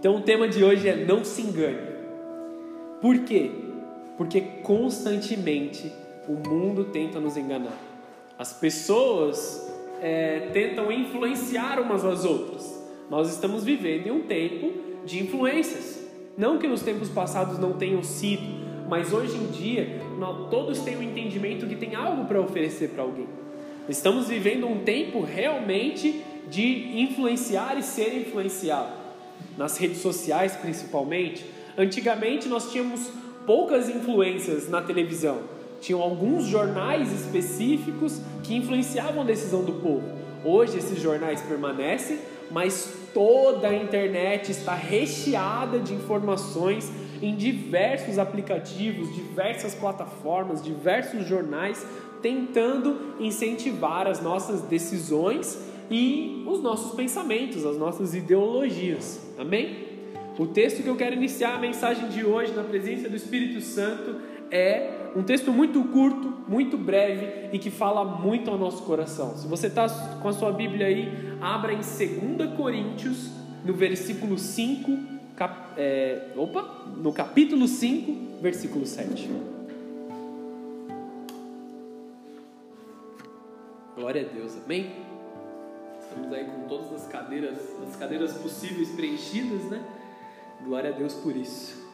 Então o tema de hoje é não se engane. Por quê? Porque constantemente o mundo tenta nos enganar. As pessoas é, tentam influenciar umas às outras. Nós estamos vivendo em um tempo de influências. Não que nos tempos passados não tenham sido, mas hoje em dia nós, todos têm o um entendimento que tem algo para oferecer para alguém. Estamos vivendo um tempo realmente de influenciar e ser influenciado nas redes sociais principalmente. Antigamente nós tínhamos poucas influências na televisão. Tinham alguns jornais específicos que influenciavam a decisão do povo. Hoje esses jornais permanecem, mas toda a internet está recheada de informações em diversos aplicativos, diversas plataformas, diversos jornais tentando incentivar as nossas decisões e os nossos pensamentos, as nossas ideologias. Amém? O texto que eu quero iniciar a mensagem de hoje na presença do Espírito Santo é um texto muito curto, muito breve e que fala muito ao nosso coração. Se você está com a sua Bíblia aí, abra em 2 Coríntios, no versículo 5, cap, é, opa, no capítulo 5, versículo 7. Glória a Deus, amém? Estamos aí com todas as cadeiras, as cadeiras possíveis preenchidas, né? Glória a Deus por isso.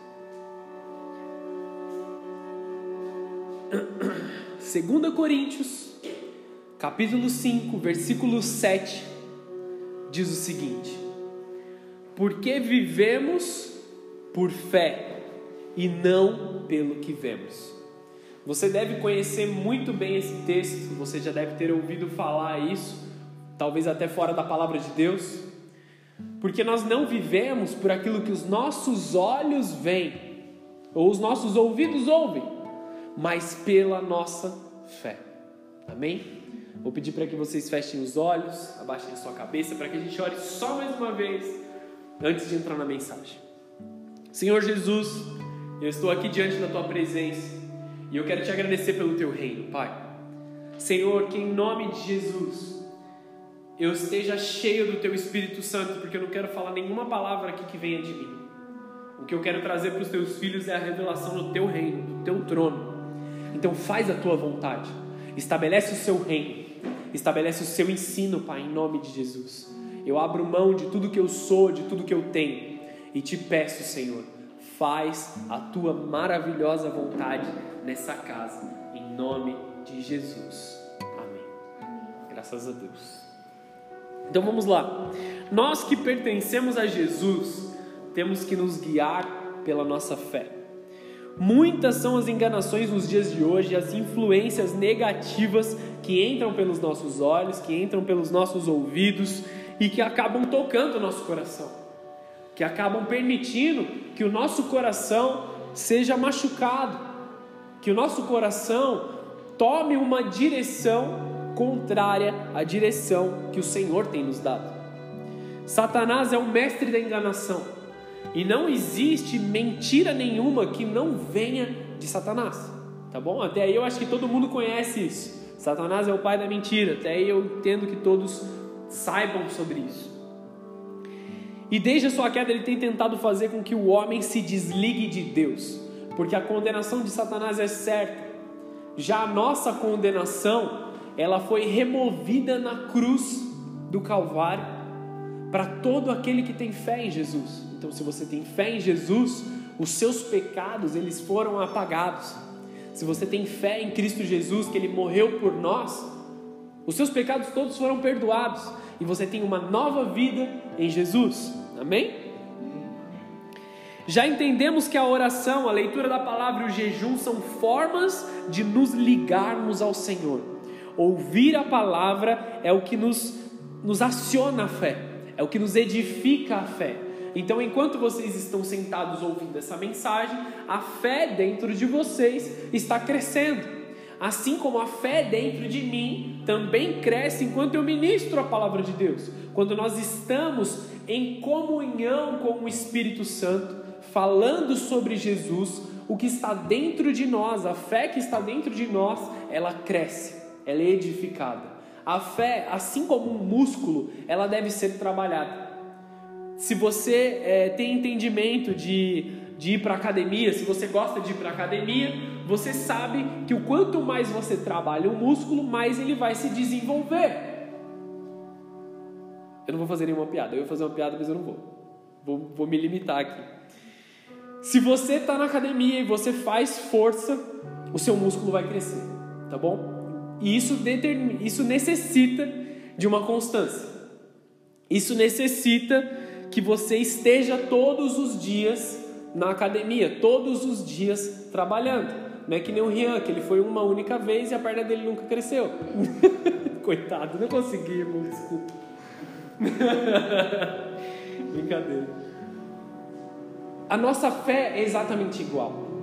2 Coríntios, capítulo 5, versículo 7, diz o seguinte: Porque vivemos por fé e não pelo que vemos. Você deve conhecer muito bem esse texto, você já deve ter ouvido falar isso, talvez até fora da palavra de Deus, porque nós não vivemos por aquilo que os nossos olhos veem, ou os nossos ouvidos ouvem, mas pela nossa fé. Amém? Vou pedir para que vocês fechem os olhos, abaixem a sua cabeça, para que a gente ore só mais uma vez antes de entrar na mensagem. Senhor Jesus, eu estou aqui diante da tua presença e eu quero te agradecer pelo teu reino, Pai. Senhor, que em nome de Jesus eu esteja cheio do teu Espírito Santo, porque eu não quero falar nenhuma palavra aqui que venha de mim. O que eu quero trazer para os teus filhos é a revelação do teu reino, do teu trono. Então faz a tua vontade. Estabelece o seu reino. Estabelece o seu ensino, Pai, em nome de Jesus. Eu abro mão de tudo que eu sou, de tudo que eu tenho e te peço, Senhor, faz a tua maravilhosa vontade nessa casa, em nome de Jesus. Amém. Graças a Deus. Então vamos lá. Nós que pertencemos a Jesus, temos que nos guiar pela nossa fé. Muitas são as enganações nos dias de hoje, as influências negativas que entram pelos nossos olhos, que entram pelos nossos ouvidos e que acabam tocando o nosso coração, que acabam permitindo que o nosso coração seja machucado, que o nosso coração tome uma direção contrária à direção que o Senhor tem nos dado. Satanás é o mestre da enganação e não existe mentira nenhuma que não venha de Satanás, tá bom? Até aí eu acho que todo mundo conhece isso. Satanás é o pai da mentira, até aí eu entendo que todos saibam sobre isso. E desde a sua queda ele tem tentado fazer com que o homem se desligue de Deus porque a condenação de Satanás é certa. Já a nossa condenação, ela foi removida na cruz do Calvário para todo aquele que tem fé em Jesus. Então, se você tem fé em Jesus, os seus pecados eles foram apagados. Se você tem fé em Cristo Jesus, que ele morreu por nós, os seus pecados todos foram perdoados e você tem uma nova vida em Jesus. Amém? Já entendemos que a oração, a leitura da palavra e o jejum são formas de nos ligarmos ao Senhor. Ouvir a palavra é o que nos, nos aciona a fé, é o que nos edifica a fé. Então, enquanto vocês estão sentados ouvindo essa mensagem, a fé dentro de vocês está crescendo. Assim como a fé dentro de mim também cresce enquanto eu ministro a palavra de Deus. Quando nós estamos em comunhão com o Espírito Santo, falando sobre Jesus, o que está dentro de nós, a fé que está dentro de nós, ela cresce, ela é edificada. A fé, assim como um músculo, ela deve ser trabalhada. se você é, tem entendimento de, de ir para academia, se você gosta de ir para academia, você sabe que o quanto mais você trabalha o músculo, mais ele vai se desenvolver. Eu não vou fazer nenhuma piada. Eu vou fazer uma piada, mas eu não vou. Vou, vou me limitar aqui. Se você está na academia e você faz força, o seu músculo vai crescer, tá bom? E isso, determina, isso necessita de uma constância. Isso necessita que você esteja todos os dias na academia, todos os dias trabalhando. Não é que nem o Rian, que ele foi uma única vez e a perna dele nunca cresceu. Coitado, não consegui, irmão, desculpa. Brincadeira. A nossa fé é exatamente igual.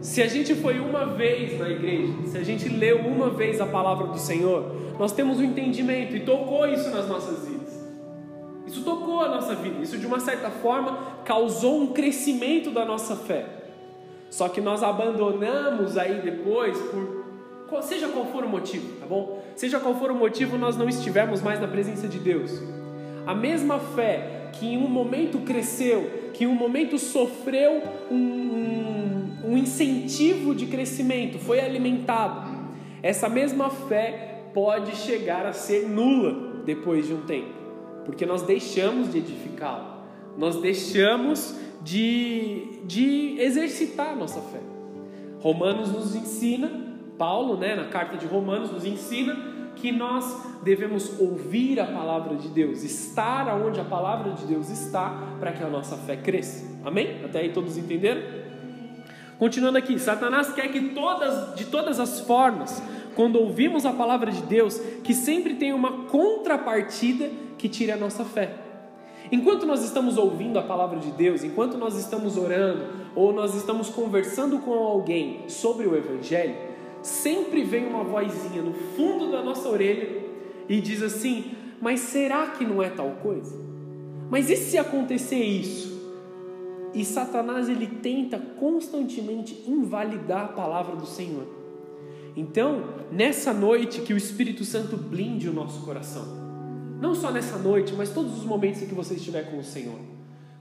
Se a gente foi uma vez na igreja, se a gente leu uma vez a palavra do Senhor, nós temos um entendimento e tocou isso nas nossas vidas. Isso tocou a nossa vida, isso de uma certa forma causou um crescimento da nossa fé. Só que nós abandonamos aí depois por seja qual for o motivo, tá bom? Seja qual for o motivo, nós não estivemos mais na presença de Deus. A mesma fé que em um momento cresceu, que em um momento sofreu um, um, um incentivo de crescimento, foi alimentado. Essa mesma fé pode chegar a ser nula depois de um tempo, porque nós deixamos de edificá-la, nós deixamos de, de exercitar a nossa fé. Romanos nos ensina Paulo, né, na carta de Romanos, nos ensina que nós devemos ouvir a palavra de Deus, estar onde a palavra de Deus está, para que a nossa fé cresça. Amém? Até aí todos entenderam? Continuando aqui, Satanás quer que todas, de todas as formas, quando ouvimos a palavra de Deus, que sempre tenha uma contrapartida que tire a nossa fé. Enquanto nós estamos ouvindo a palavra de Deus, enquanto nós estamos orando ou nós estamos conversando com alguém sobre o Evangelho, sempre vem uma vozinha no fundo da nossa orelha e diz assim: Mas será que não é tal coisa? Mas e se acontecer isso? E Satanás ele tenta constantemente invalidar a palavra do Senhor. Então, nessa noite que o Espírito Santo blinde o nosso coração. Não só nessa noite, mas todos os momentos em que você estiver com o Senhor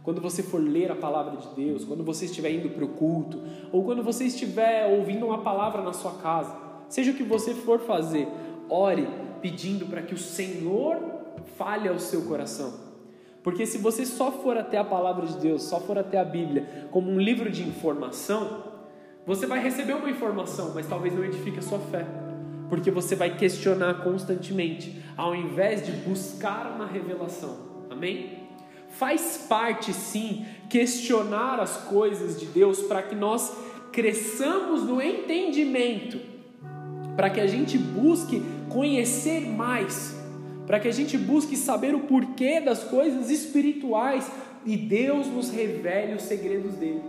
quando você for ler a palavra de Deus, quando você estiver indo para o culto, ou quando você estiver ouvindo uma palavra na sua casa, seja o que você for fazer, ore pedindo para que o Senhor fale ao seu coração. Porque se você só for até a palavra de Deus, só for até a Bíblia como um livro de informação, você vai receber uma informação, mas talvez não edifique a sua fé. Porque você vai questionar constantemente, ao invés de buscar uma revelação. Amém? Faz parte, sim, questionar as coisas de Deus para que nós cresçamos no entendimento, para que a gente busque conhecer mais, para que a gente busque saber o porquê das coisas espirituais e Deus nos revele os segredos dele,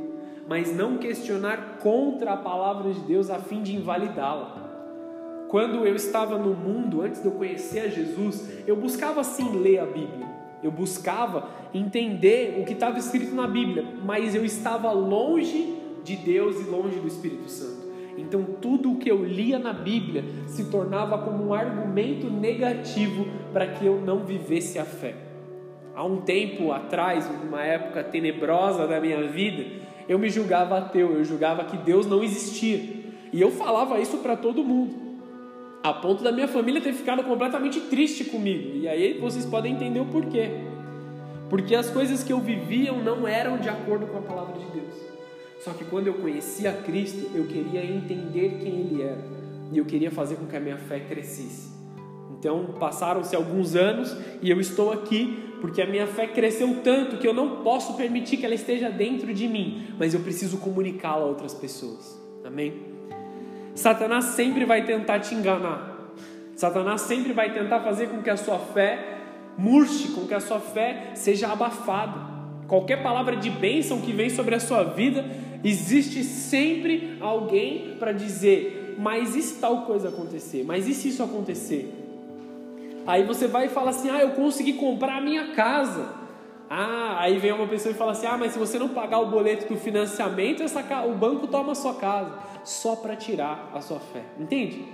mas não questionar contra a palavra de Deus a fim de invalidá-la. Quando eu estava no mundo, antes de eu conhecer a Jesus, eu buscava sim ler a Bíblia. Eu buscava entender o que estava escrito na Bíblia, mas eu estava longe de Deus e longe do Espírito Santo. Então tudo o que eu lia na Bíblia se tornava como um argumento negativo para que eu não vivesse a fé. Há um tempo atrás, numa época tenebrosa da minha vida, eu me julgava ateu, eu julgava que Deus não existia. E eu falava isso para todo mundo a ponto da minha família ter ficado completamente triste comigo. E aí vocês podem entender o porquê. Porque as coisas que eu vivia não eram de acordo com a palavra de Deus. Só que quando eu conhecia Cristo, eu queria entender quem Ele era. E eu queria fazer com que a minha fé crescesse. Então passaram-se alguns anos e eu estou aqui porque a minha fé cresceu tanto que eu não posso permitir que ela esteja dentro de mim, mas eu preciso comunicá-la a outras pessoas. Amém? Satanás sempre vai tentar te enganar. Satanás sempre vai tentar fazer com que a sua fé murche, com que a sua fé seja abafada. Qualquer palavra de bênção que vem sobre a sua vida, existe sempre alguém para dizer: mas e se tal coisa acontecer? Mas e se isso acontecer? Aí você vai e fala assim: ah, eu consegui comprar a minha casa. Ah, aí vem uma pessoa e fala assim: ah, mas se você não pagar o boleto do financiamento, essa, o banco toma a sua casa, só para tirar a sua fé. Entende?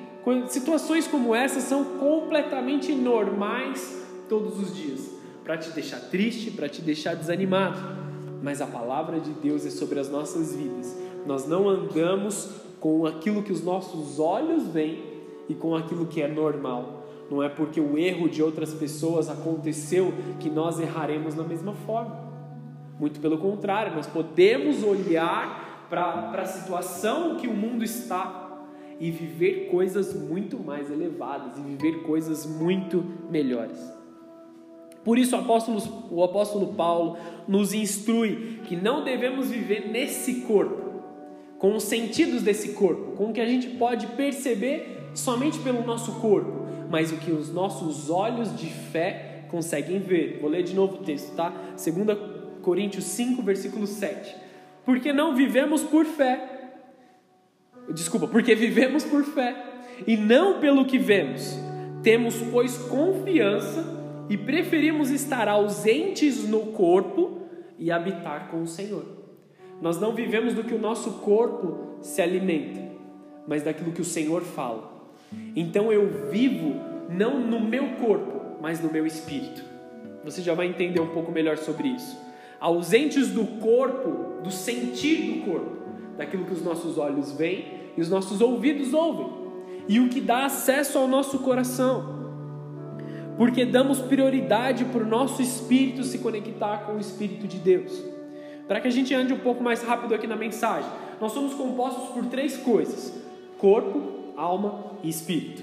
Situações como essa são completamente normais todos os dias. para te deixar triste, para te deixar desanimado. Mas a palavra de Deus é sobre as nossas vidas. Nós não andamos com aquilo que os nossos olhos veem e com aquilo que é normal. Não é porque o erro de outras pessoas aconteceu que nós erraremos da mesma forma. Muito pelo contrário, nós podemos olhar para a situação que o mundo está e viver coisas muito mais elevadas e viver coisas muito melhores. Por isso o apóstolo, Paulo nos instrui que não devemos viver nesse corpo, com os sentidos desse corpo, com o que a gente pode perceber somente pelo nosso corpo, mas o que os nossos olhos de fé conseguem ver. Vou ler de novo o texto, tá? 2 Coríntios 5, versículo 7. Porque não vivemos por fé, Desculpa, porque vivemos por fé e não pelo que vemos. Temos, pois, confiança e preferimos estar ausentes no corpo e habitar com o Senhor. Nós não vivemos do que o nosso corpo se alimenta, mas daquilo que o Senhor fala. Então eu vivo não no meu corpo, mas no meu espírito. Você já vai entender um pouco melhor sobre isso. Ausentes do corpo, do sentir do corpo, daquilo que os nossos olhos veem e os nossos ouvidos ouvem, e o que dá acesso ao nosso coração, porque damos prioridade para o nosso espírito se conectar com o Espírito de Deus. Para que a gente ande um pouco mais rápido aqui na mensagem, nós somos compostos por três coisas: corpo, alma e espírito.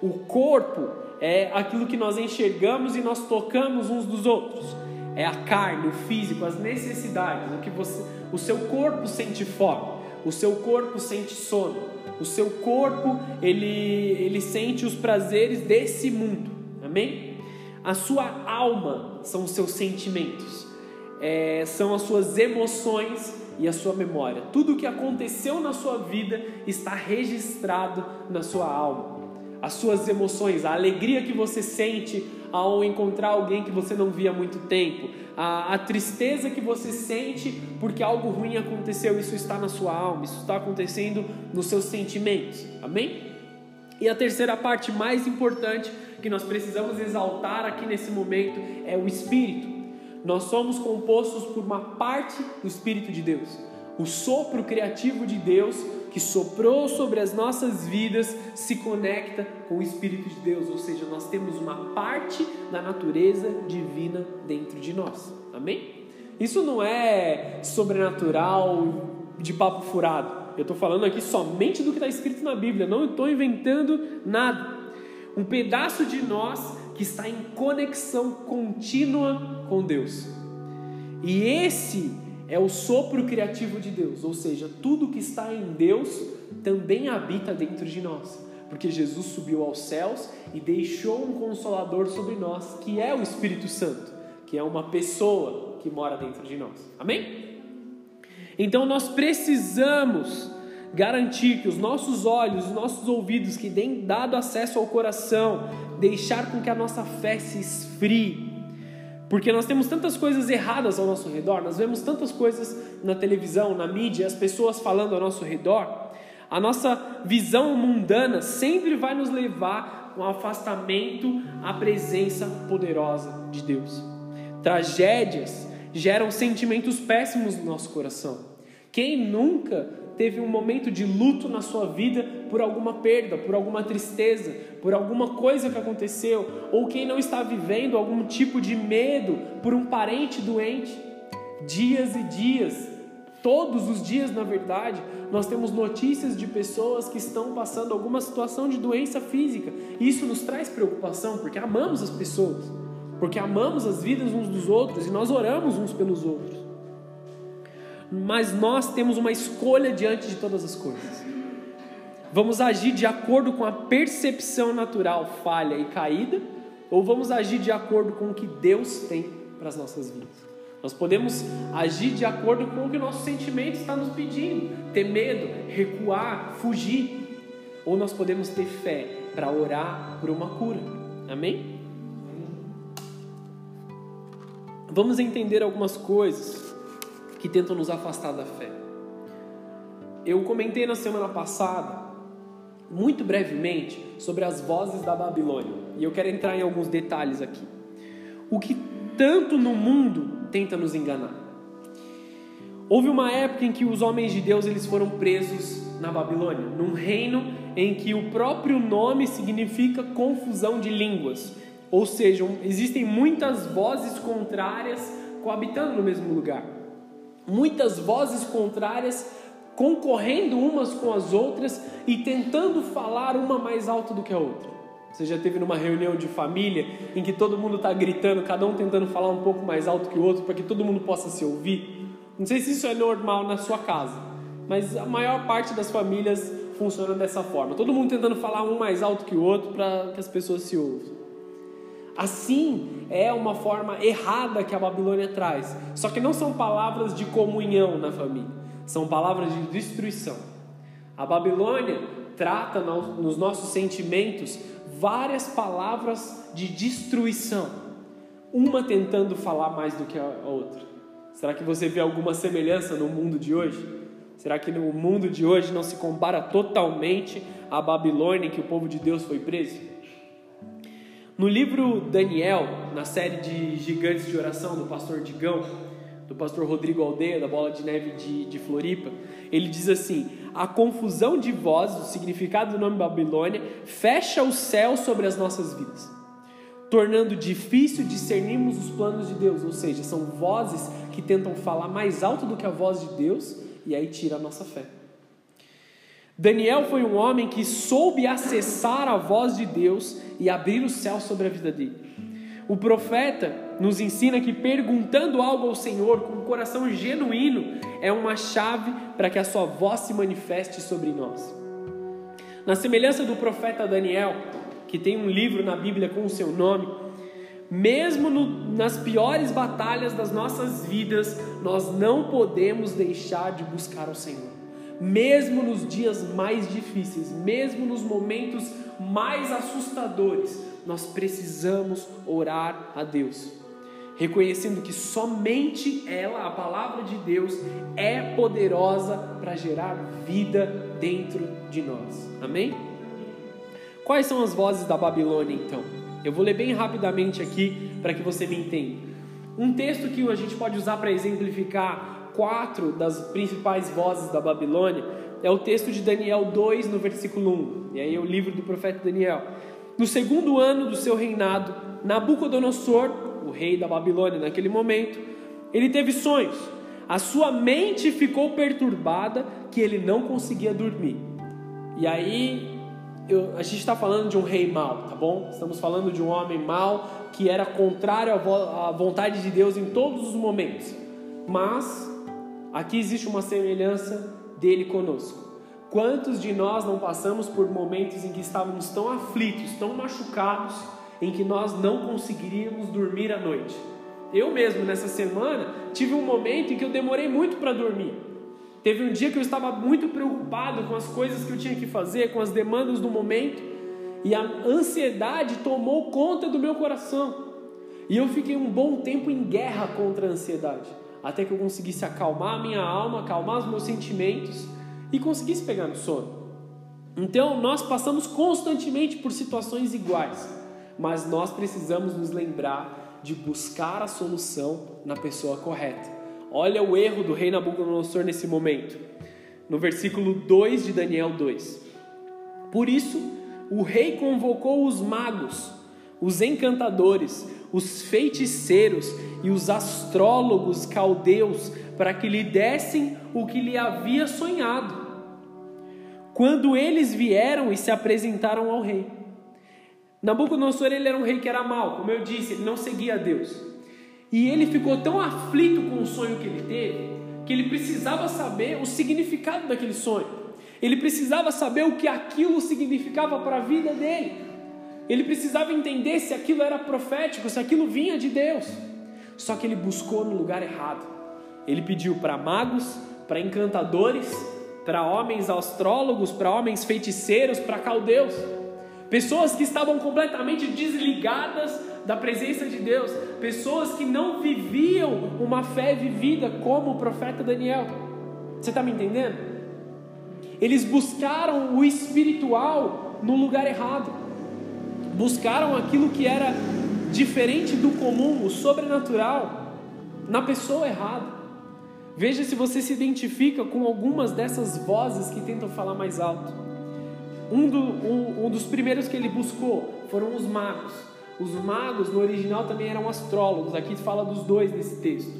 O corpo é aquilo que nós enxergamos e nós tocamos uns dos outros. É a carne, o físico, as necessidades, o que você, o seu corpo sente fome o seu corpo sente sono, o seu corpo ele, ele sente os prazeres desse mundo, amém? A sua alma são os seus sentimentos, é, são as suas emoções e a sua memória. Tudo o que aconteceu na sua vida está registrado na sua alma. As suas emoções, a alegria que você sente ao encontrar alguém que você não via há muito tempo, a, a tristeza que você sente porque algo ruim aconteceu, isso está na sua alma, isso está acontecendo nos seus sentimentos, amém? E a terceira parte mais importante que nós precisamos exaltar aqui nesse momento é o Espírito. Nós somos compostos por uma parte do Espírito de Deus, o sopro criativo de Deus que soprou sobre as nossas vidas se conecta com o Espírito de Deus, ou seja, nós temos uma parte da natureza divina dentro de nós. Amém? Isso não é sobrenatural de papo furado. Eu estou falando aqui somente do que está escrito na Bíblia, não estou inventando nada. Um pedaço de nós que está em conexão contínua com Deus. E esse é o sopro criativo de Deus, ou seja, tudo que está em Deus também habita dentro de nós, porque Jesus subiu aos céus e deixou um consolador sobre nós, que é o Espírito Santo, que é uma pessoa que mora dentro de nós. Amém? Então nós precisamos garantir que os nossos olhos, os nossos ouvidos que têm dado acesso ao coração, deixar com que a nossa fé se esfrie porque nós temos tantas coisas erradas ao nosso redor, nós vemos tantas coisas na televisão, na mídia, as pessoas falando ao nosso redor. A nossa visão mundana sempre vai nos levar a um afastamento à presença poderosa de Deus. Tragédias geram sentimentos péssimos no nosso coração. Quem nunca teve um momento de luto na sua vida por alguma perda, por alguma tristeza, por alguma coisa que aconteceu, ou quem não está vivendo algum tipo de medo por um parente doente. Dias e dias, todos os dias, na verdade, nós temos notícias de pessoas que estão passando alguma situação de doença física. Isso nos traz preocupação, porque amamos as pessoas, porque amamos as vidas uns dos outros e nós oramos uns pelos outros mas nós temos uma escolha diante de todas as coisas. Vamos agir de acordo com a percepção natural falha e caída, ou vamos agir de acordo com o que Deus tem para as nossas vidas? Nós podemos agir de acordo com o que o nosso sentimento está nos pedindo, ter medo, recuar, fugir, ou nós podemos ter fé para orar por uma cura. Amém? Vamos entender algumas coisas que tentam nos afastar da fé. Eu comentei na semana passada, muito brevemente, sobre as vozes da Babilônia, e eu quero entrar em alguns detalhes aqui. O que tanto no mundo tenta nos enganar. Houve uma época em que os homens de Deus eles foram presos na Babilônia, num reino em que o próprio nome significa confusão de línguas, ou seja, existem muitas vozes contrárias coabitando no mesmo lugar. Muitas vozes contrárias concorrendo umas com as outras e tentando falar uma mais alto do que a outra. Você já teve numa reunião de família em que todo mundo está gritando, cada um tentando falar um pouco mais alto que o outro para que todo mundo possa se ouvir? Não sei se isso é normal na sua casa, mas a maior parte das famílias funciona dessa forma. Todo mundo tentando falar um mais alto que o outro para que as pessoas se ouçam. Assim é uma forma errada que a Babilônia traz. Só que não são palavras de comunhão na família, são palavras de destruição. A Babilônia trata nos nossos sentimentos várias palavras de destruição, uma tentando falar mais do que a outra. Será que você vê alguma semelhança no mundo de hoje? Será que no mundo de hoje não se compara totalmente à Babilônia em que o povo de Deus foi preso? No livro Daniel, na série de Gigantes de Oração do pastor Digão, do pastor Rodrigo Aldeia, da Bola de Neve de, de Floripa, ele diz assim: A confusão de vozes, o significado do nome Babilônia, fecha o céu sobre as nossas vidas, tornando difícil discernirmos os planos de Deus, ou seja, são vozes que tentam falar mais alto do que a voz de Deus e aí tira a nossa fé. Daniel foi um homem que soube acessar a voz de Deus e abrir o céu sobre a vida dele. O profeta nos ensina que perguntando algo ao Senhor com um coração genuíno é uma chave para que a sua voz se manifeste sobre nós. Na semelhança do profeta Daniel, que tem um livro na Bíblia com o seu nome, mesmo no, nas piores batalhas das nossas vidas, nós não podemos deixar de buscar o Senhor mesmo nos dias mais difíceis, mesmo nos momentos mais assustadores, nós precisamos orar a Deus, reconhecendo que somente ela, a palavra de Deus, é poderosa para gerar vida dentro de nós. Amém? Quais são as vozes da Babilônia então? Eu vou ler bem rapidamente aqui para que você me entenda. Um texto que a gente pode usar para exemplificar quatro das principais vozes da Babilônia é o texto de Daniel 2, no versículo 1. E aí é o livro do profeta Daniel. No segundo ano do seu reinado, Nabucodonosor, o rei da Babilônia naquele momento, ele teve sonhos. A sua mente ficou perturbada que ele não conseguia dormir. E aí, eu, a gente está falando de um rei mau, tá bom? Estamos falando de um homem mau que era contrário à vontade de Deus em todos os momentos. Mas Aqui existe uma semelhança dele conosco. Quantos de nós não passamos por momentos em que estávamos tão aflitos, tão machucados, em que nós não conseguiríamos dormir à noite? Eu mesmo, nessa semana, tive um momento em que eu demorei muito para dormir. Teve um dia que eu estava muito preocupado com as coisas que eu tinha que fazer, com as demandas do momento, e a ansiedade tomou conta do meu coração. E eu fiquei um bom tempo em guerra contra a ansiedade até que eu conseguisse acalmar a minha alma, acalmar os meus sentimentos e conseguisse pegar no sono. Então, nós passamos constantemente por situações iguais, mas nós precisamos nos lembrar de buscar a solução na pessoa correta. Olha o erro do rei Nabucodonosor nesse momento. No versículo 2 de Daniel 2. Por isso, o rei convocou os magos, os encantadores, os feiticeiros e os astrólogos caldeus para que lhe dessem o que lhe havia sonhado. Quando eles vieram e se apresentaram ao rei. Nabucodonosor ele era um rei que era mau, como eu disse, ele não seguia a Deus. E ele ficou tão aflito com o sonho que ele teve, que ele precisava saber o significado daquele sonho. Ele precisava saber o que aquilo significava para a vida dele. Ele precisava entender se aquilo era profético, se aquilo vinha de Deus. Só que ele buscou no lugar errado. Ele pediu para magos, para encantadores, para homens astrólogos, para homens feiticeiros, para caldeus. Pessoas que estavam completamente desligadas da presença de Deus, pessoas que não viviam uma fé vivida como o profeta Daniel. Você está me entendendo? Eles buscaram o espiritual no lugar errado buscaram aquilo que era diferente do comum, o sobrenatural, na pessoa errada. Veja se você se identifica com algumas dessas vozes que tentam falar mais alto. Um, do, um, um dos primeiros que ele buscou foram os magos. Os magos no original também eram astrólogos, aqui fala dos dois nesse texto.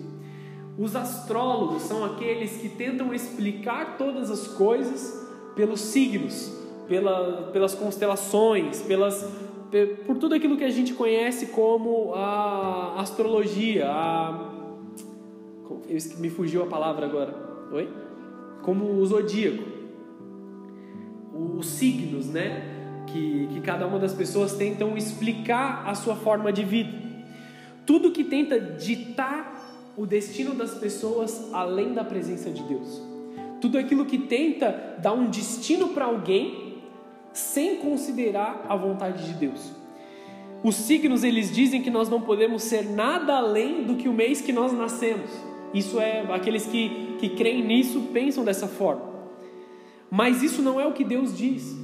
Os astrólogos são aqueles que tentam explicar todas as coisas pelos signos, pela, pelas constelações, pelas, por tudo aquilo que a gente conhece como a astrologia, a, me fugiu a palavra agora, oi? Como o zodíaco, os signos, né? Que, que cada uma das pessoas tentam explicar a sua forma de vida. Tudo que tenta ditar o destino das pessoas além da presença de Deus. Tudo aquilo que tenta dar um destino para alguém sem considerar a vontade de Deus. Os signos eles dizem que nós não podemos ser nada além do que o mês que nós nascemos. Isso é aqueles que, que creem nisso pensam dessa forma. Mas isso não é o que Deus diz.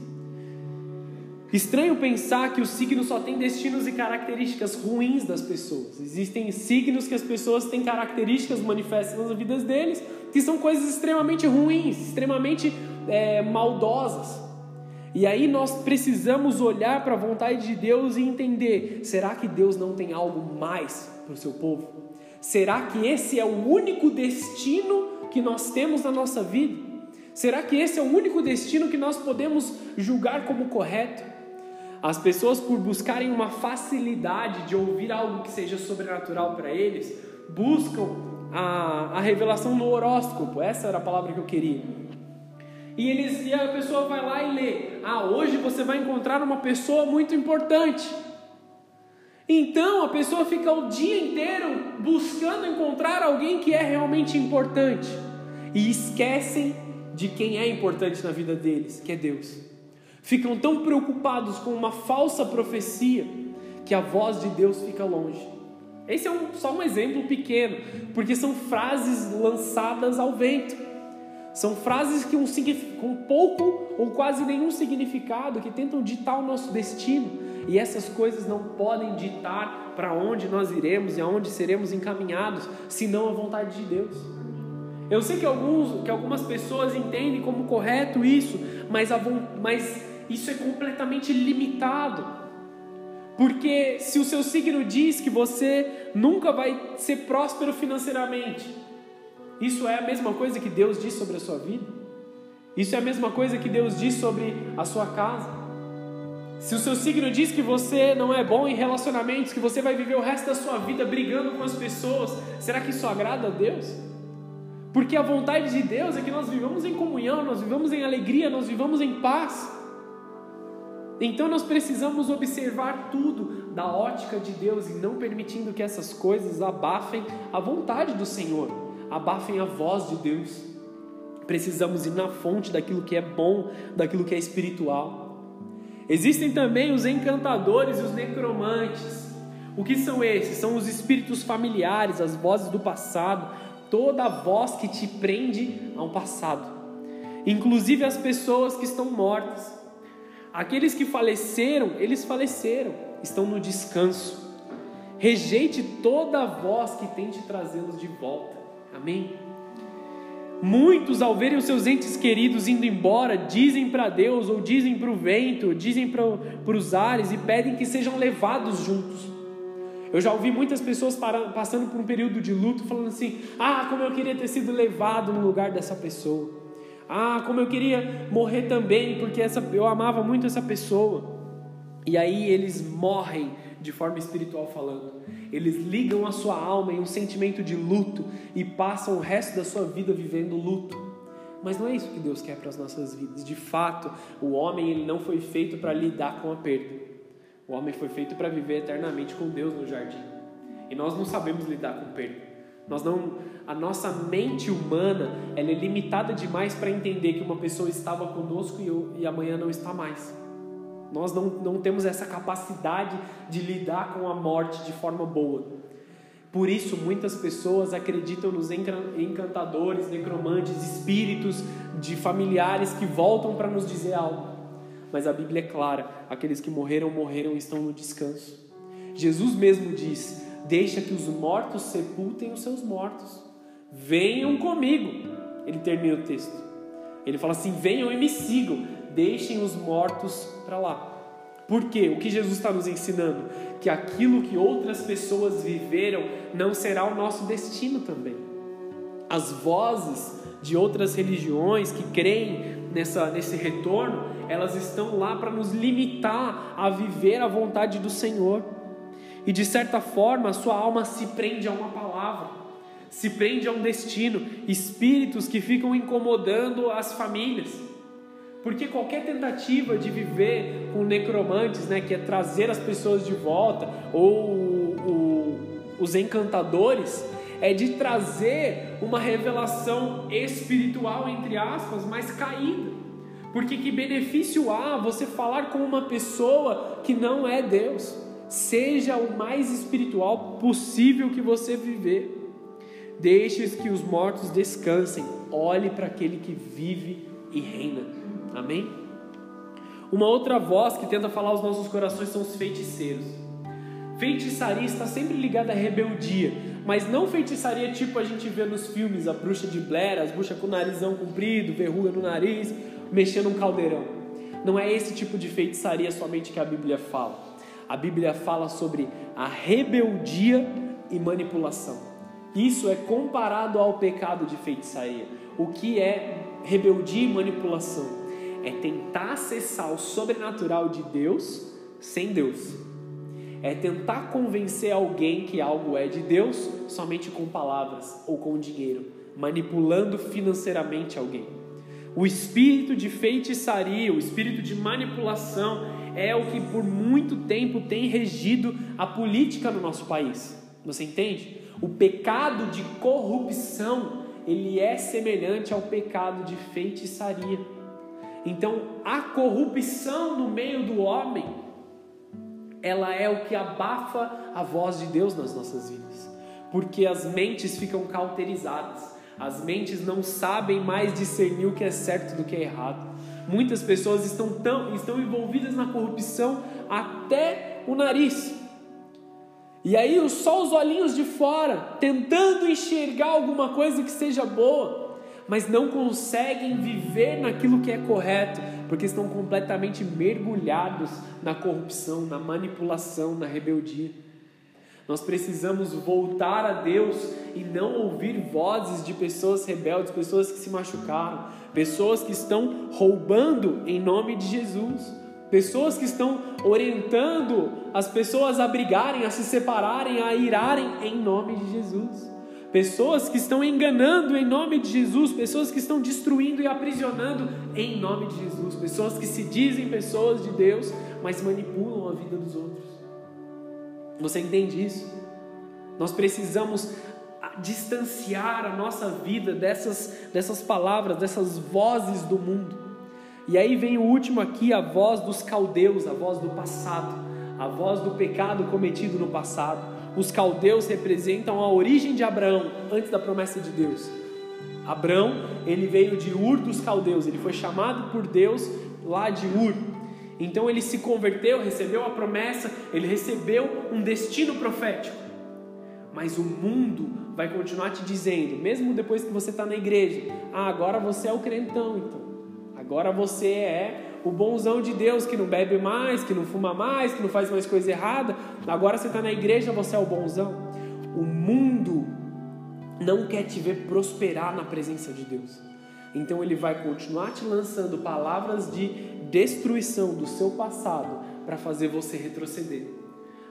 Estranho pensar que os signos só têm destinos e características ruins das pessoas. Existem signos que as pessoas têm características manifestas nas vidas deles que são coisas extremamente ruins, extremamente é, maldosas. E aí nós precisamos olhar para a vontade de Deus e entender: será que Deus não tem algo mais para o seu povo? Será que esse é o único destino que nós temos na nossa vida? Será que esse é o único destino que nós podemos julgar como correto? As pessoas, por buscarem uma facilidade de ouvir algo que seja sobrenatural para eles, buscam a, a revelação no horóscopo. Essa era a palavra que eu queria. E, eles, e a pessoa vai lá e lê: Ah, hoje você vai encontrar uma pessoa muito importante. Então a pessoa fica o dia inteiro buscando encontrar alguém que é realmente importante e esquecem de quem é importante na vida deles, que é Deus. Ficam tão preocupados com uma falsa profecia que a voz de Deus fica longe. Esse é um, só um exemplo pequeno, porque são frases lançadas ao vento. São frases que um, com pouco ou quase nenhum significado, que tentam ditar o nosso destino. E essas coisas não podem ditar para onde nós iremos e aonde seremos encaminhados, senão a vontade de Deus. Eu sei que, alguns, que algumas pessoas entendem como correto isso, mas, a, mas isso é completamente limitado. Porque se o seu signo diz que você nunca vai ser próspero financeiramente, isso é a mesma coisa que Deus diz sobre a sua vida? Isso é a mesma coisa que Deus diz sobre a sua casa? Se o seu signo diz que você não é bom em relacionamentos, que você vai viver o resto da sua vida brigando com as pessoas, será que isso agrada a Deus? Porque a vontade de Deus é que nós vivamos em comunhão, nós vivamos em alegria, nós vivamos em paz. Então nós precisamos observar tudo da ótica de Deus e não permitindo que essas coisas abafem a vontade do Senhor abafem a voz de Deus. Precisamos ir na fonte daquilo que é bom, daquilo que é espiritual. Existem também os encantadores e os necromantes. O que são esses? São os espíritos familiares, as vozes do passado, toda a voz que te prende ao passado, inclusive as pessoas que estão mortas. Aqueles que faleceram, eles faleceram, estão no descanso. Rejeite toda a voz que tente trazê-los de volta. Amém? Muitos, ao verem os seus entes queridos indo embora, dizem para Deus, ou dizem para o vento, dizem para os ares e pedem que sejam levados juntos. Eu já ouvi muitas pessoas passando por um período de luto falando assim: Ah, como eu queria ter sido levado no lugar dessa pessoa. Ah, como eu queria morrer também, porque essa, eu amava muito essa pessoa. E aí eles morrem de forma espiritual falando. Eles ligam a sua alma em um sentimento de luto e passam o resto da sua vida vivendo luto. Mas não é isso que Deus quer para as nossas vidas. De fato, o homem ele não foi feito para lidar com a perda. O homem foi feito para viver eternamente com Deus no jardim. E nós não sabemos lidar com perda. Nós não, a nossa mente humana ela é limitada demais para entender que uma pessoa estava conosco e, e amanhã não está mais. Nós não, não temos essa capacidade de lidar com a morte de forma boa. Por isso, muitas pessoas acreditam nos encantadores, necromantes, espíritos de familiares que voltam para nos dizer algo. Mas a Bíblia é clara: aqueles que morreram, morreram e estão no descanso. Jesus mesmo diz: Deixa que os mortos sepultem os seus mortos. Venham comigo. Ele termina o texto. Ele fala assim: Venham e me sigam. Deixem os mortos para lá. Por quê? O que Jesus está nos ensinando? Que aquilo que outras pessoas viveram não será o nosso destino também. As vozes de outras religiões que creem nessa, nesse retorno, elas estão lá para nos limitar a viver a vontade do Senhor. E de certa forma, a sua alma se prende a uma palavra, se prende a um destino, espíritos que ficam incomodando as famílias. Porque qualquer tentativa de viver com necromantes, né, que é trazer as pessoas de volta, ou o, os encantadores, é de trazer uma revelação espiritual, entre aspas, mais caída. Porque que benefício há você falar com uma pessoa que não é Deus? Seja o mais espiritual possível que você viver. Deixe que os mortos descansem. Olhe para aquele que vive e reina. Amém? Uma outra voz que tenta falar aos nossos corações são os feiticeiros. Feitiçaria está sempre ligada à rebeldia, mas não feitiçaria tipo a gente vê nos filmes, a bruxa de Blair, as bruxas com o narizão comprido, verruga no nariz, mexendo um caldeirão. Não é esse tipo de feitiçaria somente que a Bíblia fala. A Bíblia fala sobre a rebeldia e manipulação. Isso é comparado ao pecado de feitiçaria. O que é rebeldia e manipulação? É tentar acessar o sobrenatural de Deus sem Deus é tentar convencer alguém que algo é de Deus somente com palavras ou com dinheiro, manipulando financeiramente alguém. O espírito de feitiçaria, o espírito de manipulação é o que por muito tempo tem regido a política no nosso país. Você entende? O pecado de corrupção, ele é semelhante ao pecado de feitiçaria. Então, a corrupção no meio do homem ela é o que abafa a voz de Deus nas nossas vidas, porque as mentes ficam cauterizadas, as mentes não sabem mais discernir o que é certo do que é errado. Muitas pessoas estão, tão, estão envolvidas na corrupção até o nariz. E aí só os olhinhos de fora, tentando enxergar alguma coisa que seja boa, mas não conseguem viver naquilo que é correto, porque estão completamente mergulhados na corrupção, na manipulação, na rebeldia. Nós precisamos voltar a Deus e não ouvir vozes de pessoas rebeldes, pessoas que se machucaram, pessoas que estão roubando em nome de Jesus, pessoas que estão orientando as pessoas a brigarem, a se separarem, a irarem em nome de Jesus pessoas que estão enganando em nome de Jesus, pessoas que estão destruindo e aprisionando em nome de Jesus, pessoas que se dizem pessoas de Deus, mas manipulam a vida dos outros. Você entende isso? Nós precisamos distanciar a nossa vida dessas, dessas palavras, dessas vozes do mundo. E aí vem o último aqui, a voz dos caldeus, a voz do passado, a voz do pecado cometido no passado. Os caldeus representam a origem de Abraão antes da promessa de Deus. Abraão, ele veio de Ur dos caldeus, ele foi chamado por Deus lá de Ur. Então ele se converteu, recebeu a promessa, ele recebeu um destino profético. Mas o mundo vai continuar te dizendo, mesmo depois que você está na igreja, ah, agora você é o crentão, então. Agora você é o bonzão de Deus que não bebe mais, que não fuma mais, que não faz mais coisa errada. Agora você está na igreja, você é o bonzão. O mundo não quer te ver prosperar na presença de Deus. Então ele vai continuar te lançando palavras de destruição do seu passado para fazer você retroceder,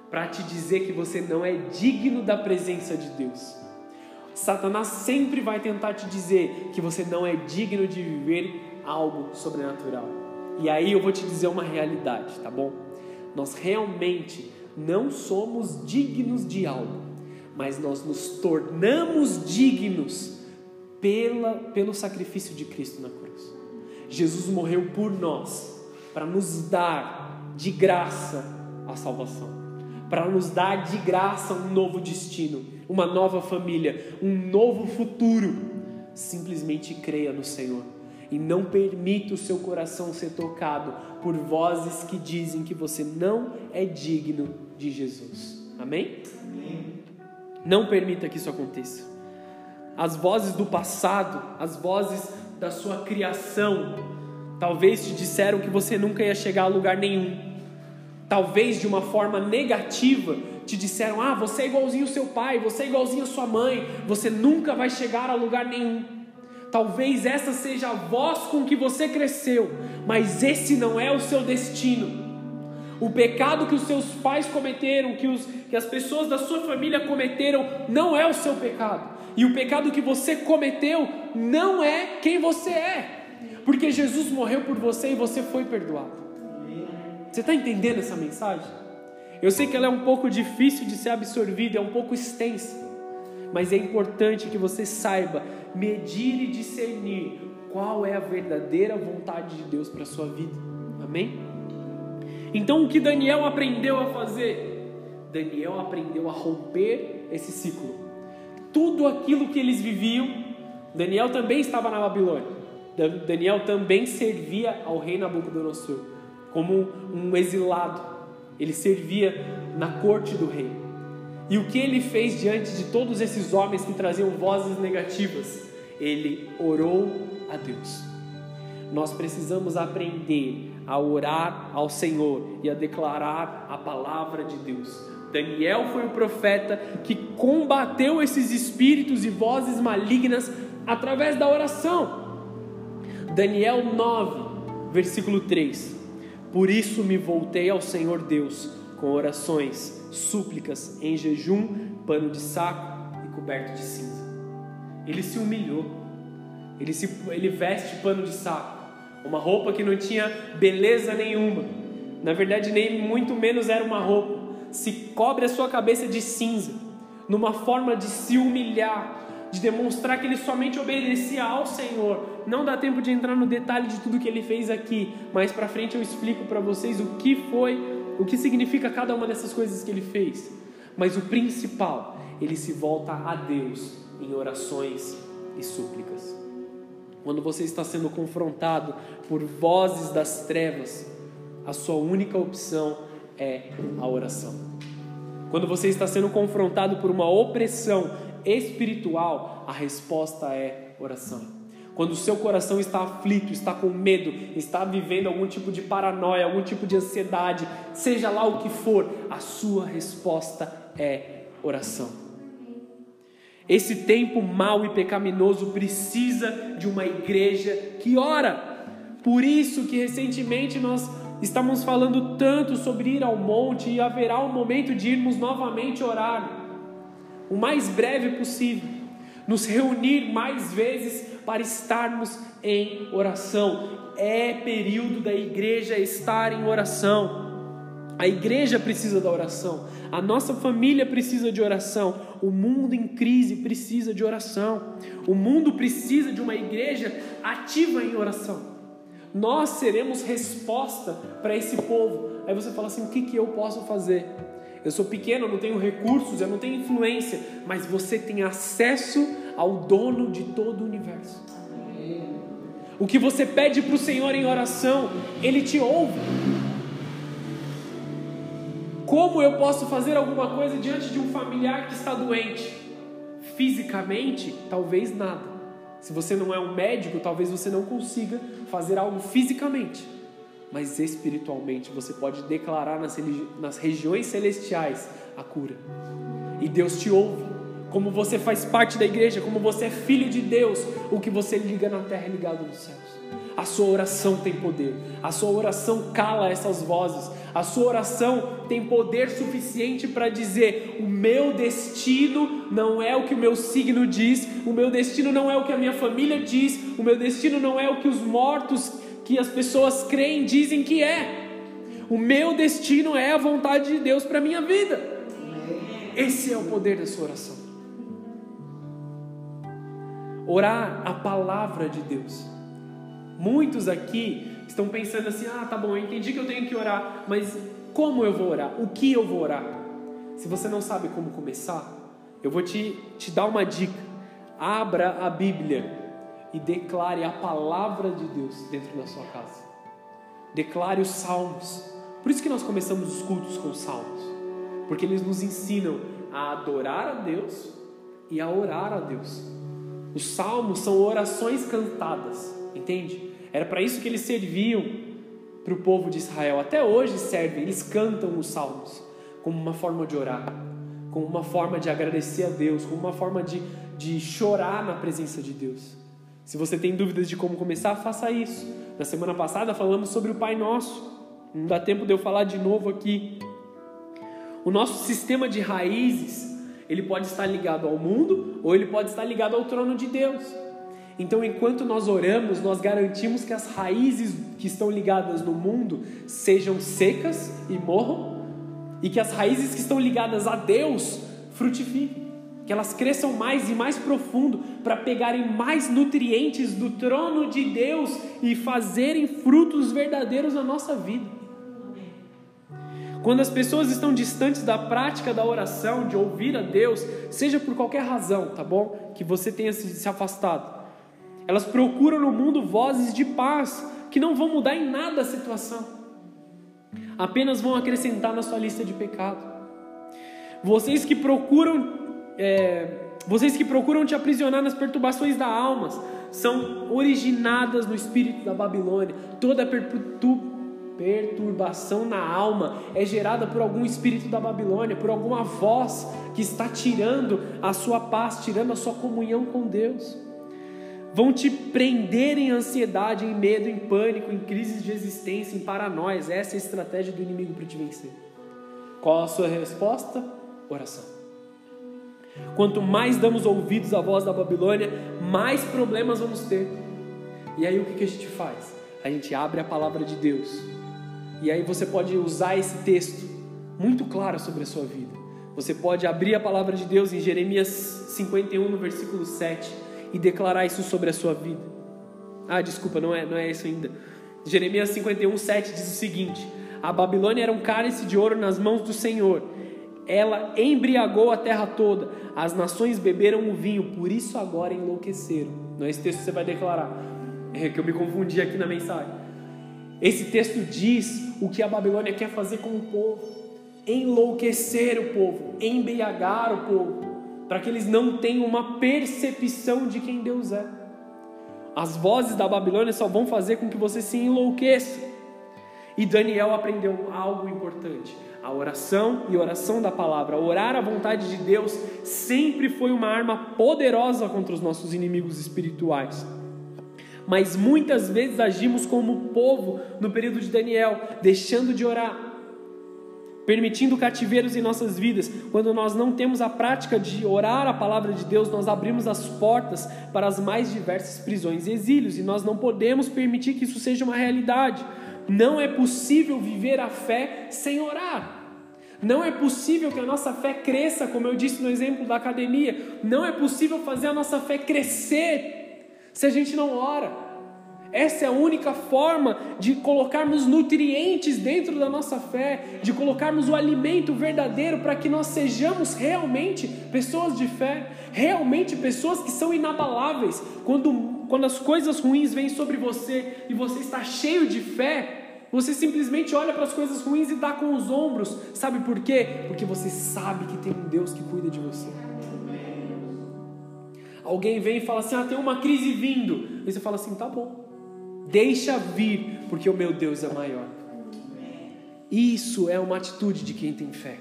para te dizer que você não é digno da presença de Deus. Satanás sempre vai tentar te dizer que você não é digno de viver algo sobrenatural. E aí eu vou te dizer uma realidade, tá bom? Nós realmente não somos dignos de algo, mas nós nos tornamos dignos pela, pelo sacrifício de Cristo na cruz. Jesus morreu por nós, para nos dar de graça a salvação, para nos dar de graça um novo destino, uma nova família, um novo futuro. Simplesmente creia no Senhor e não permita o seu coração ser tocado por vozes que dizem que você não é digno de Jesus. Amém? Amém? Não permita que isso aconteça. As vozes do passado, as vozes da sua criação, talvez te disseram que você nunca ia chegar a lugar nenhum. Talvez de uma forma negativa te disseram: "Ah, você é igualzinho ao seu pai, você é igualzinho à sua mãe, você nunca vai chegar a lugar nenhum". Talvez essa seja a voz com que você cresceu, mas esse não é o seu destino. O pecado que os seus pais cometeram, que, os, que as pessoas da sua família cometeram, não é o seu pecado. E o pecado que você cometeu não é quem você é. Porque Jesus morreu por você e você foi perdoado. Você está entendendo essa mensagem? Eu sei que ela é um pouco difícil de ser absorvida, é um pouco extensa. Mas é importante que você saiba medir e discernir qual é a verdadeira vontade de Deus para a sua vida. Amém? Então o que Daniel aprendeu a fazer? Daniel aprendeu a romper esse ciclo. Tudo aquilo que eles viviam, Daniel também estava na Babilônia. Daniel também servia ao rei Nabucodonosor como um exilado. Ele servia na corte do rei. E o que ele fez diante de todos esses homens que traziam vozes negativas? Ele orou a Deus. Nós precisamos aprender a orar ao Senhor e a declarar a palavra de Deus. Daniel foi o profeta que combateu esses espíritos e vozes malignas através da oração. Daniel 9, versículo 3. Por isso me voltei ao Senhor Deus com orações, súplicas, em jejum, pano de saco e coberto de cinza. Ele se humilhou. Ele, se, ele veste pano de saco uma roupa que não tinha beleza nenhuma. Na verdade, nem muito menos era uma roupa. Se cobre a sua cabeça de cinza, numa forma de se humilhar, de demonstrar que ele somente obedecia ao Senhor. Não dá tempo de entrar no detalhe de tudo que ele fez aqui, mas para frente eu explico para vocês o que foi, o que significa cada uma dessas coisas que ele fez. Mas o principal, ele se volta a Deus em orações e súplicas. Quando você está sendo confrontado por vozes das trevas, a sua única opção é a oração. Quando você está sendo confrontado por uma opressão espiritual, a resposta é oração. Quando o seu coração está aflito, está com medo, está vivendo algum tipo de paranoia, algum tipo de ansiedade, seja lá o que for, a sua resposta é oração. Esse tempo mau e pecaminoso precisa de uma igreja que ora. Por isso que recentemente nós estamos falando tanto sobre ir ao monte e haverá um momento de irmos novamente orar. O mais breve possível. Nos reunir mais vezes para estarmos em oração. É período da igreja estar em oração. A igreja precisa da oração, a nossa família precisa de oração, o mundo em crise precisa de oração, o mundo precisa de uma igreja ativa em oração. Nós seremos resposta para esse povo. Aí você fala assim: o que, que eu posso fazer? Eu sou pequeno, eu não tenho recursos, eu não tenho influência, mas você tem acesso ao dono de todo o universo. O que você pede para o Senhor em oração, Ele te ouve. Como eu posso fazer alguma coisa diante de um familiar que está doente? Fisicamente, talvez nada. Se você não é um médico, talvez você não consiga fazer algo fisicamente. Mas espiritualmente, você pode declarar nas, nas regiões celestiais a cura. E Deus te ouve. Como você faz parte da igreja, como você é filho de Deus, o que você liga na terra é ligado nos céus. A sua oração tem poder. A sua oração cala essas vozes. A sua oração tem poder suficiente para dizer: o meu destino não é o que o meu signo diz, o meu destino não é o que a minha família diz, o meu destino não é o que os mortos, que as pessoas creem, dizem que é. O meu destino é a vontade de Deus para minha vida. Esse é o poder da sua oração. Orar a palavra de Deus. Muitos aqui estão pensando assim: ah, tá bom, eu entendi que eu tenho que orar, mas como eu vou orar? O que eu vou orar? Se você não sabe como começar, eu vou te, te dar uma dica. Abra a Bíblia e declare a palavra de Deus dentro da sua casa. Declare os salmos. Por isso que nós começamos os cultos com os salmos. porque eles nos ensinam a adorar a Deus e a orar a Deus. Os salmos são orações cantadas, entende? Era para isso que eles serviam para o povo de Israel. Até hoje servem, eles cantam os salmos como uma forma de orar, como uma forma de agradecer a Deus, como uma forma de, de chorar na presença de Deus. Se você tem dúvidas de como começar, faça isso. Na semana passada falamos sobre o Pai Nosso. Não dá tempo de eu falar de novo aqui. O nosso sistema de raízes, ele pode estar ligado ao mundo ou ele pode estar ligado ao trono de Deus. Então, enquanto nós oramos, nós garantimos que as raízes que estão ligadas no mundo sejam secas e morram, e que as raízes que estão ligadas a Deus frutifiquem, que elas cresçam mais e mais profundo para pegarem mais nutrientes do trono de Deus e fazerem frutos verdadeiros na nossa vida. Quando as pessoas estão distantes da prática da oração, de ouvir a Deus, seja por qualquer razão, tá bom? Que você tenha se afastado. Elas procuram no mundo vozes de paz que não vão mudar em nada a situação, apenas vão acrescentar na sua lista de pecado. Vocês que procuram, é, vocês que procuram te aprisionar nas perturbações da alma, são originadas no espírito da Babilônia. Toda perturbação na alma é gerada por algum espírito da Babilônia, por alguma voz que está tirando a sua paz, tirando a sua comunhão com Deus. Vão te prender em ansiedade, em medo, em pânico, em crises de existência, em paranoias. Essa é a estratégia do inimigo para te vencer. Qual a sua resposta? Oração. Quanto mais damos ouvidos à voz da Babilônia, mais problemas vamos ter. E aí o que a gente faz? A gente abre a palavra de Deus e aí você pode usar esse texto muito claro sobre a sua vida. Você pode abrir a palavra de Deus em Jeremias 51, no versículo 7, e declarar isso sobre a sua vida. Ah, desculpa, não é, não é isso ainda. Jeremias 51, 7 diz o seguinte: A Babilônia era um cálice de ouro nas mãos do Senhor. Ela embriagou a terra toda. As nações beberam o vinho, por isso agora enlouqueceram. Não é esse texto que você vai declarar. É que eu me confundi aqui na mensagem. Esse texto diz o que a Babilônia quer fazer com o povo: enlouquecer o povo, embriagar o povo, para que eles não tenham uma percepção de quem Deus é. As vozes da Babilônia só vão fazer com que você se enlouqueça. E Daniel aprendeu algo importante: a oração e a oração da palavra. Orar a vontade de Deus sempre foi uma arma poderosa contra os nossos inimigos espirituais mas muitas vezes agimos como o povo no período de Daniel, deixando de orar, permitindo cativeiros em nossas vidas. Quando nós não temos a prática de orar a palavra de Deus, nós abrimos as portas para as mais diversas prisões e exílios, e nós não podemos permitir que isso seja uma realidade. Não é possível viver a fé sem orar. Não é possível que a nossa fé cresça, como eu disse no exemplo da academia. Não é possível fazer a nossa fé crescer se a gente não ora. Essa é a única forma de colocarmos nutrientes dentro da nossa fé, de colocarmos o alimento verdadeiro para que nós sejamos realmente pessoas de fé, realmente pessoas que são inabaláveis. Quando, quando as coisas ruins vêm sobre você e você está cheio de fé, você simplesmente olha para as coisas ruins e dá com os ombros. Sabe por quê? Porque você sabe que tem um Deus que cuida de você. Alguém vem e fala assim: ah, tem uma crise vindo. E você fala assim: tá bom, deixa vir, porque o meu Deus é maior. Isso é uma atitude de quem tem fé.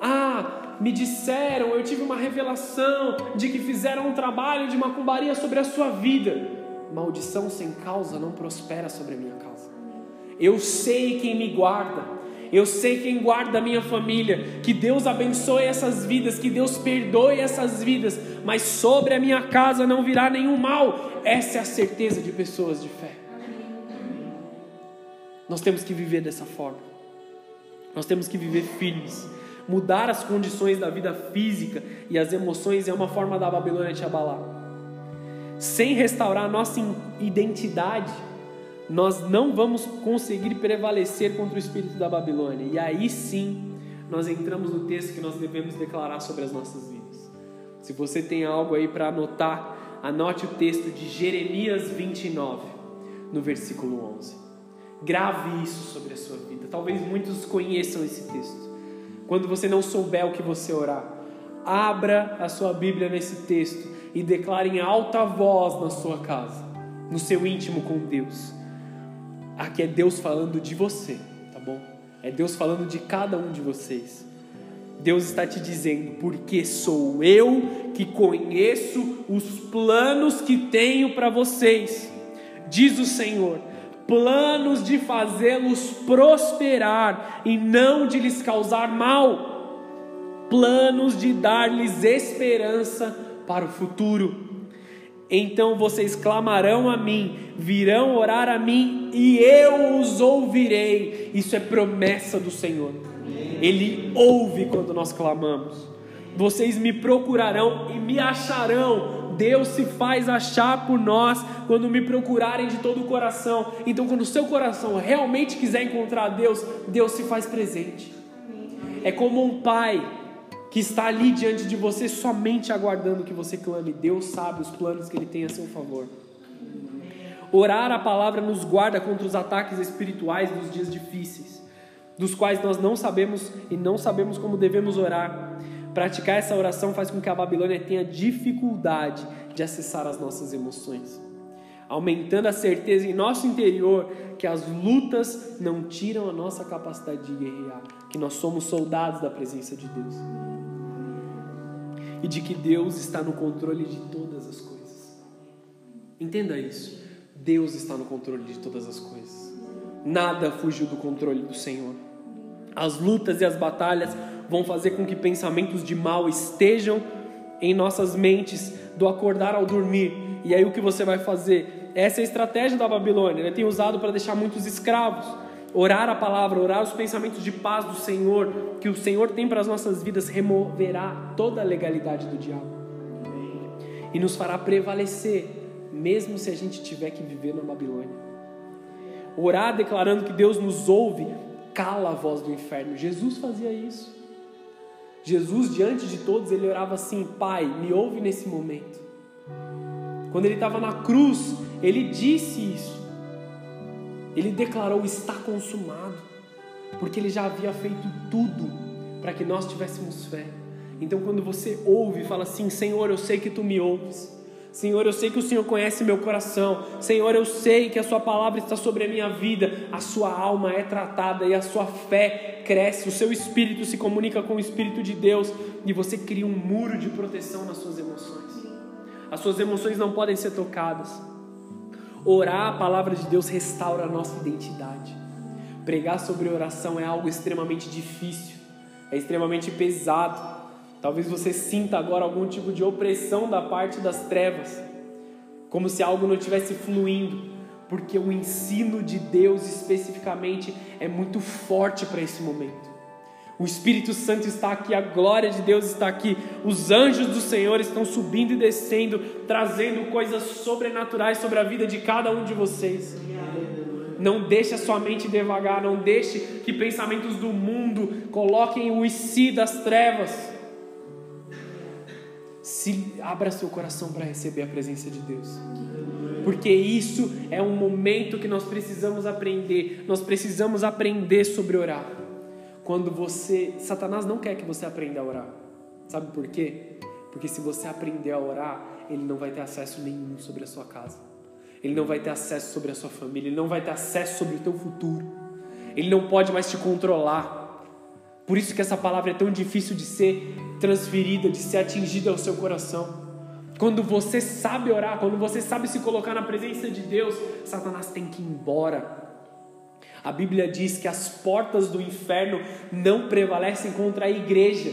Ah, me disseram, eu tive uma revelação de que fizeram um trabalho de macumbaria sobre a sua vida. Maldição sem causa não prospera sobre a minha causa. Eu sei quem me guarda. Eu sei quem guarda a minha família. Que Deus abençoe essas vidas, que Deus perdoe essas vidas, mas sobre a minha casa não virá nenhum mal. Essa é a certeza de pessoas de fé. Nós temos que viver dessa forma. Nós temos que viver firmes. Mudar as condições da vida física e as emoções é uma forma da Babilônia te abalar. Sem restaurar a nossa identidade, nós não vamos conseguir prevalecer contra o espírito da Babilônia. E aí sim, nós entramos no texto que nós devemos declarar sobre as nossas vidas. Se você tem algo aí para anotar, anote o texto de Jeremias 29, no versículo 11. Grave isso sobre a sua vida. Talvez muitos conheçam esse texto. quando você não souber o que você orar, abra a sua Bíblia nesse texto e declare em alta voz na sua casa, no seu íntimo com Deus. Aqui é Deus falando de você, tá bom? É Deus falando de cada um de vocês. Deus está te dizendo, porque sou eu que conheço os planos que tenho para vocês, diz o Senhor, planos de fazê-los prosperar e não de lhes causar mal, planos de dar-lhes esperança para o futuro. Então vocês clamarão a mim, virão orar a mim e eu os ouvirei. Isso é promessa do Senhor. Ele ouve quando nós clamamos. Vocês me procurarão e me acharão. Deus se faz achar por nós quando me procurarem de todo o coração. Então, quando o seu coração realmente quiser encontrar Deus, Deus se faz presente. É como um pai que está ali diante de você somente aguardando que você clame. Deus sabe os planos que ele tem a seu favor. Orar a palavra nos guarda contra os ataques espirituais dos dias difíceis dos quais nós não sabemos e não sabemos como devemos orar. Praticar essa oração faz com que a Babilônia tenha dificuldade de acessar as nossas emoções, aumentando a certeza em nosso interior que as lutas não tiram a nossa capacidade de guerrear, que nós somos soldados da presença de Deus e de que Deus está no controle de todas as coisas. Entenda isso. Deus está no controle de todas as coisas. Nada fugiu do controle do Senhor. As lutas e as batalhas vão fazer com que pensamentos de mal estejam em nossas mentes do acordar ao dormir. E aí o que você vai fazer? Essa é a estratégia da Babilônia. Ele tem usado para deixar muitos escravos. Orar a palavra, orar os pensamentos de paz do Senhor, que o Senhor tem para as nossas vidas, removerá toda a legalidade do diabo. E nos fará prevalecer, mesmo se a gente tiver que viver na Babilônia. Orar declarando que Deus nos ouve, cala a voz do inferno. Jesus fazia isso. Jesus, diante de todos, ele orava assim: Pai, me ouve nesse momento. Quando ele estava na cruz, ele disse isso. Ele declarou: Está consumado. Porque ele já havia feito tudo para que nós tivéssemos fé. Então, quando você ouve e fala assim: Senhor, eu sei que tu me ouves. Senhor, eu sei que o Senhor conhece meu coração. Senhor, eu sei que a Sua palavra está sobre a minha vida. A sua alma é tratada e a sua fé cresce. O seu espírito se comunica com o Espírito de Deus e você cria um muro de proteção nas suas emoções. As suas emoções não podem ser tocadas. Orar a palavra de Deus restaura a nossa identidade. Pregar sobre oração é algo extremamente difícil, é extremamente pesado. Talvez você sinta agora algum tipo de opressão da parte das trevas, como se algo não estivesse fluindo, porque o ensino de Deus especificamente é muito forte para esse momento. O Espírito Santo está aqui, a glória de Deus está aqui, os anjos do Senhor estão subindo e descendo, trazendo coisas sobrenaturais sobre a vida de cada um de vocês. Não deixe a sua mente devagar, não deixe que pensamentos do mundo coloquem o si das trevas se abra seu coração para receber a presença de Deus. Porque isso é um momento que nós precisamos aprender. Nós precisamos aprender sobre orar. Quando você, Satanás não quer que você aprenda a orar. Sabe por quê? Porque se você aprender a orar, ele não vai ter acesso nenhum sobre a sua casa. Ele não vai ter acesso sobre a sua família, ele não vai ter acesso sobre o teu futuro. Ele não pode mais te controlar. Por isso que essa palavra é tão difícil de ser transferida, de ser atingida ao seu coração. Quando você sabe orar, quando você sabe se colocar na presença de Deus, Satanás tem que ir embora. A Bíblia diz que as portas do inferno não prevalecem contra a igreja.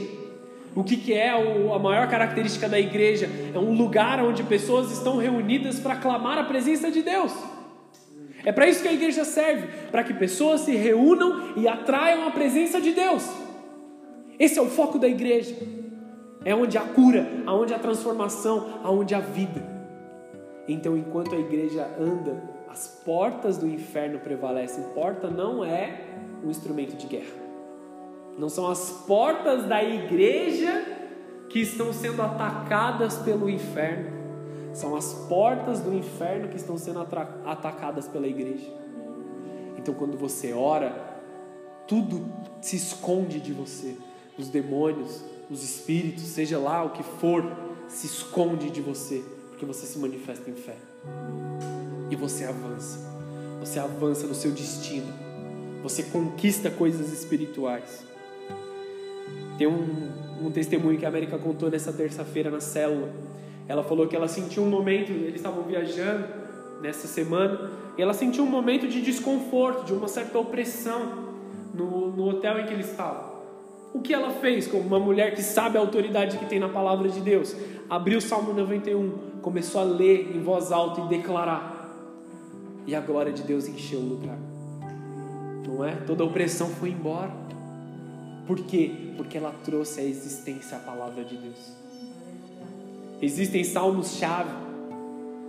O que, que é a maior característica da igreja? É um lugar onde pessoas estão reunidas para clamar a presença de Deus. É para isso que a igreja serve para que pessoas se reúnam e atraiam a presença de Deus. Esse é o foco da igreja. É onde há cura, aonde há transformação, aonde há vida. Então, enquanto a igreja anda, as portas do inferno prevalecem. Porta não é um instrumento de guerra. Não são as portas da igreja que estão sendo atacadas pelo inferno. São as portas do inferno que estão sendo atacadas pela igreja. Então, quando você ora, tudo se esconde de você os demônios, os espíritos, seja lá o que for, se esconde de você, porque você se manifesta em fé. E você avança. Você avança no seu destino. Você conquista coisas espirituais. Tem um, um testemunho que a América contou nessa terça-feira na célula. Ela falou que ela sentiu um momento, eles estavam viajando nessa semana, e ela sentiu um momento de desconforto, de uma certa opressão no, no hotel em que eles estavam. O que ela fez como uma mulher que sabe a autoridade que tem na palavra de Deus? Abriu o Salmo 91, começou a ler em voz alta e declarar. E a glória de Deus encheu o lugar. Não é? Toda a opressão foi embora. Por quê? Porque ela trouxe à existência a palavra de Deus. Existem salmos-chave.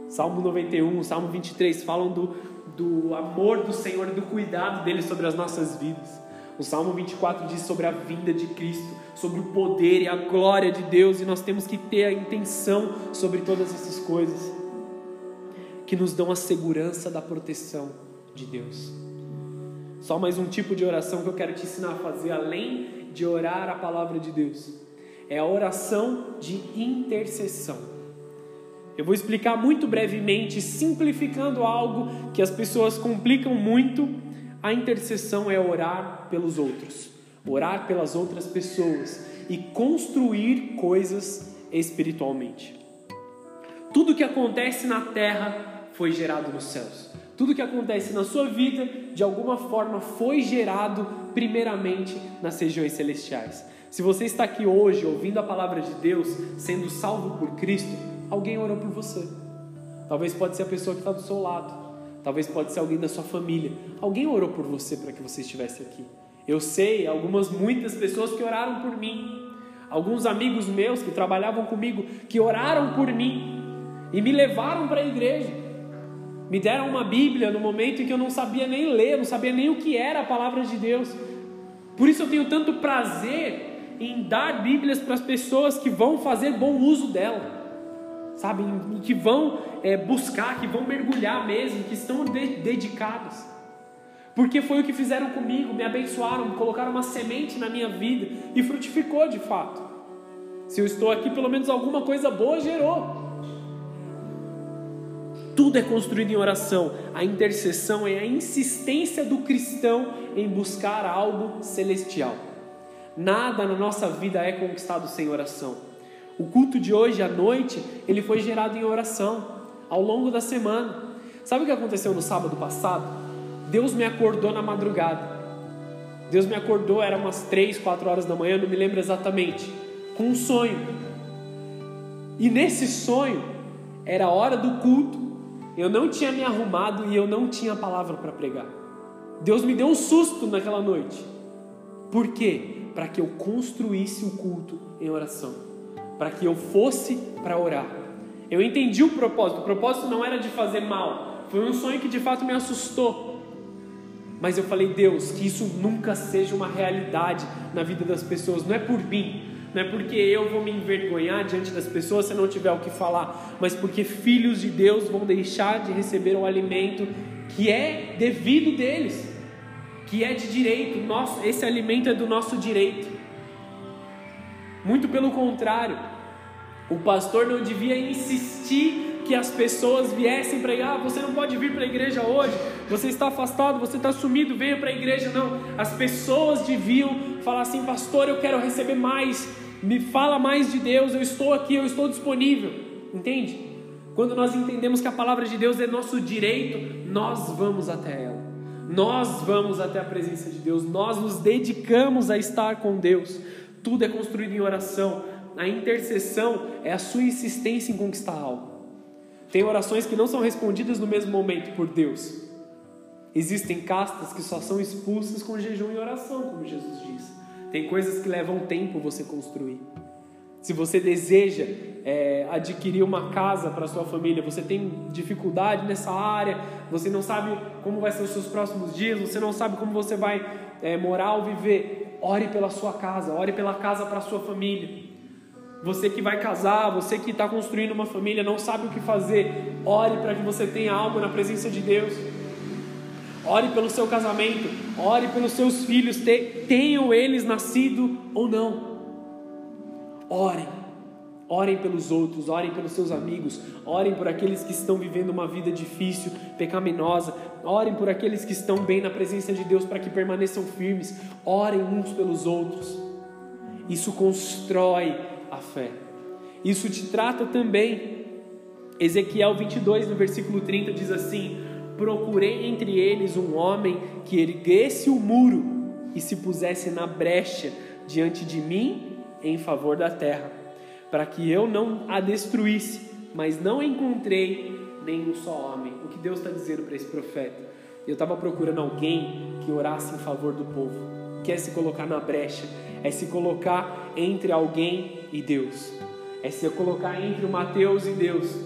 Salmo 91, Salmo 23 falam do, do amor do Senhor e do cuidado dele sobre as nossas vidas. O Salmo 24 diz sobre a vinda de Cristo, sobre o poder e a glória de Deus, e nós temos que ter a intenção sobre todas essas coisas que nos dão a segurança da proteção de Deus. Só mais um tipo de oração que eu quero te ensinar a fazer, além de orar a palavra de Deus, é a oração de intercessão. Eu vou explicar muito brevemente, simplificando algo que as pessoas complicam muito a intercessão é orar pelos outros, orar pelas outras pessoas e construir coisas espiritualmente. Tudo que acontece na terra foi gerado nos céus. Tudo que acontece na sua vida, de alguma forma, foi gerado primeiramente nas regiões celestiais. Se você está aqui hoje ouvindo a palavra de Deus, sendo salvo por Cristo, alguém orou por você. Talvez pode ser a pessoa que está do seu lado. Talvez pode ser alguém da sua família. Alguém orou por você para que você estivesse aqui. Eu sei, algumas muitas pessoas que oraram por mim. Alguns amigos meus que trabalhavam comigo que oraram por mim e me levaram para a igreja. Me deram uma Bíblia no momento em que eu não sabia nem ler, não sabia nem o que era a palavra de Deus. Por isso eu tenho tanto prazer em dar Bíblias para as pessoas que vão fazer bom uso dela sabe, que vão é, buscar, que vão mergulhar mesmo, que estão de, dedicados. Porque foi o que fizeram comigo, me abençoaram, colocaram uma semente na minha vida e frutificou de fato. Se eu estou aqui, pelo menos alguma coisa boa gerou. Tudo é construído em oração. A intercessão é a insistência do cristão em buscar algo celestial. Nada na nossa vida é conquistado sem oração. O culto de hoje à noite, ele foi gerado em oração ao longo da semana. Sabe o que aconteceu no sábado passado? Deus me acordou na madrugada. Deus me acordou, era umas três, quatro horas da manhã, não me lembro exatamente, com um sonho. E nesse sonho, era a hora do culto, eu não tinha me arrumado e eu não tinha palavra para pregar. Deus me deu um susto naquela noite. Por quê? Para que eu construísse o culto em oração para que eu fosse para orar. Eu entendi o propósito. O propósito não era de fazer mal. Foi um sonho que de fato me assustou. Mas eu falei, Deus, que isso nunca seja uma realidade na vida das pessoas. Não é por mim, não é porque eu vou me envergonhar diante das pessoas se não tiver o que falar, mas porque filhos de Deus vão deixar de receber o alimento que é devido deles, que é de direito. Nosso, esse alimento é do nosso direito. Muito pelo contrário. O pastor não devia insistir que as pessoas viessem pregar. Ah, você não pode vir para a igreja hoje. Você está afastado, você está sumido, venha para a igreja. Não. As pessoas deviam falar assim: Pastor, eu quero receber mais. Me fala mais de Deus. Eu estou aqui, eu estou disponível. Entende? Quando nós entendemos que a palavra de Deus é nosso direito, nós vamos até ela. Nós vamos até a presença de Deus. Nós nos dedicamos a estar com Deus. Tudo é construído em oração a intercessão é a sua insistência em conquistar algo. Tem orações que não são respondidas no mesmo momento por Deus. Existem castas que só são expulsas com jejum e oração, como Jesus disse. Tem coisas que levam tempo você construir. Se você deseja é, adquirir uma casa para sua família, você tem dificuldade nessa área, você não sabe como vai ser os seus próximos dias, você não sabe como você vai é, morar ou viver, ore pela sua casa, ore pela casa para sua família. Você que vai casar, você que está construindo uma família, não sabe o que fazer, ore para que você tenha algo na presença de Deus. Ore pelo seu casamento, ore pelos seus filhos, tenham eles nascido ou não. Orem, orem pelos outros, orem pelos seus amigos, orem por aqueles que estão vivendo uma vida difícil, pecaminosa, orem por aqueles que estão bem na presença de Deus para que permaneçam firmes, orem uns pelos outros. Isso constrói a fé. Isso te trata também. Ezequiel 22, no versículo 30, diz assim: procurei entre eles um homem que erguesse o muro e se pusesse na brecha diante de mim em favor da terra, para que eu não a destruísse, mas não encontrei nenhum só homem. O que Deus está dizendo para esse profeta? Eu estava procurando alguém que orasse em favor do povo, que é se colocar na brecha, é se colocar entre alguém e Deus, é se colocar entre o Mateus e Deus.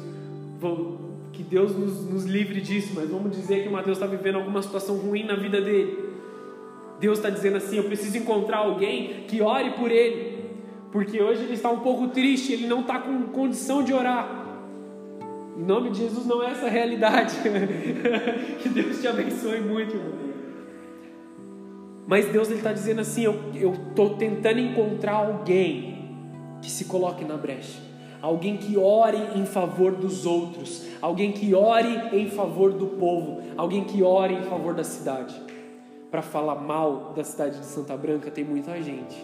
Vou, que Deus nos, nos livre disso, mas vamos dizer que o Mateus está vivendo alguma situação ruim na vida dele. Deus está dizendo assim: eu preciso encontrar alguém que ore por ele, porque hoje ele está um pouco triste, ele não está com condição de orar. Em nome de Jesus, não é essa a realidade. que Deus te abençoe muito, irmão. Mas Deus está dizendo assim: eu estou tentando encontrar alguém que se coloque na brecha alguém que ore em favor dos outros, alguém que ore em favor do povo, alguém que ore em favor da cidade. Para falar mal da cidade de Santa Branca tem muita gente.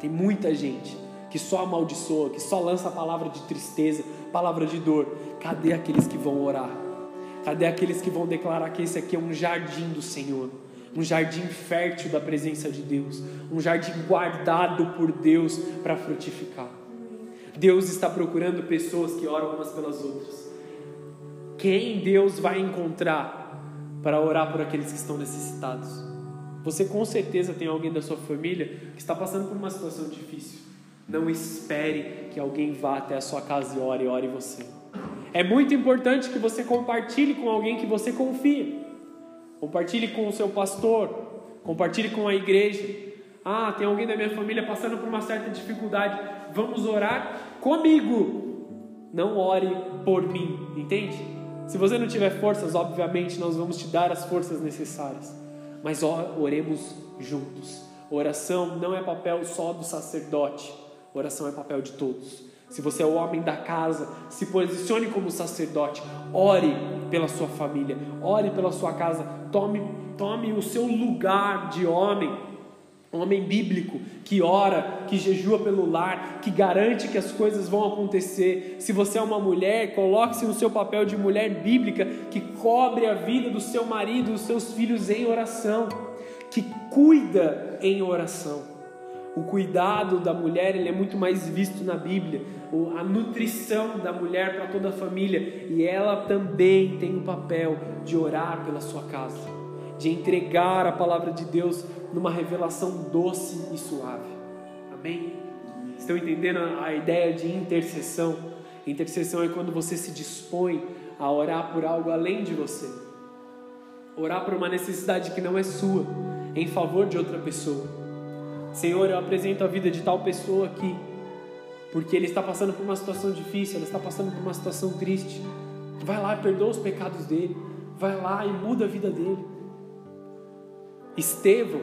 Tem muita gente que só amaldiçoa, que só lança a palavra de tristeza, palavra de dor. Cadê aqueles que vão orar? Cadê aqueles que vão declarar que esse aqui é um jardim do Senhor? Um jardim fértil da presença de Deus, um jardim guardado por Deus para frutificar. Deus está procurando pessoas que oram umas pelas outras. Quem Deus vai encontrar para orar por aqueles que estão necessitados? Você com certeza tem alguém da sua família que está passando por uma situação difícil. Não espere que alguém vá até a sua casa e ore e ore você. É muito importante que você compartilhe com alguém que você confia. Compartilhe com o seu pastor, compartilhe com a igreja. Ah, tem alguém da minha família passando por uma certa dificuldade. Vamos orar comigo. Não ore por mim, entende? Se você não tiver forças, obviamente nós vamos te dar as forças necessárias. Mas oremos juntos. Oração não é papel só do sacerdote. Oração é papel de todos. Se você é o homem da casa, se posicione como sacerdote. Ore pela sua família, ore pela sua casa. Tome, tome o seu lugar de homem um homem bíblico que ora, que jejua pelo lar, que garante que as coisas vão acontecer. Se você é uma mulher, coloque-se no seu papel de mulher bíblica que cobre a vida do seu marido, dos seus filhos em oração, que cuida em oração. O cuidado da mulher ele é muito mais visto na Bíblia, a nutrição da mulher para toda a família, e ela também tem o papel de orar pela sua casa, de entregar a palavra de Deus numa revelação doce e suave. Amém? Estão entendendo a ideia de intercessão? Intercessão é quando você se dispõe a orar por algo além de você. Orar por uma necessidade que não é sua, em favor de outra pessoa. Senhor, eu apresento a vida de tal pessoa aqui, porque ele está passando por uma situação difícil, ela está passando por uma situação triste. Vai lá e perdoa os pecados dele. Vai lá e muda a vida dele. Estevão,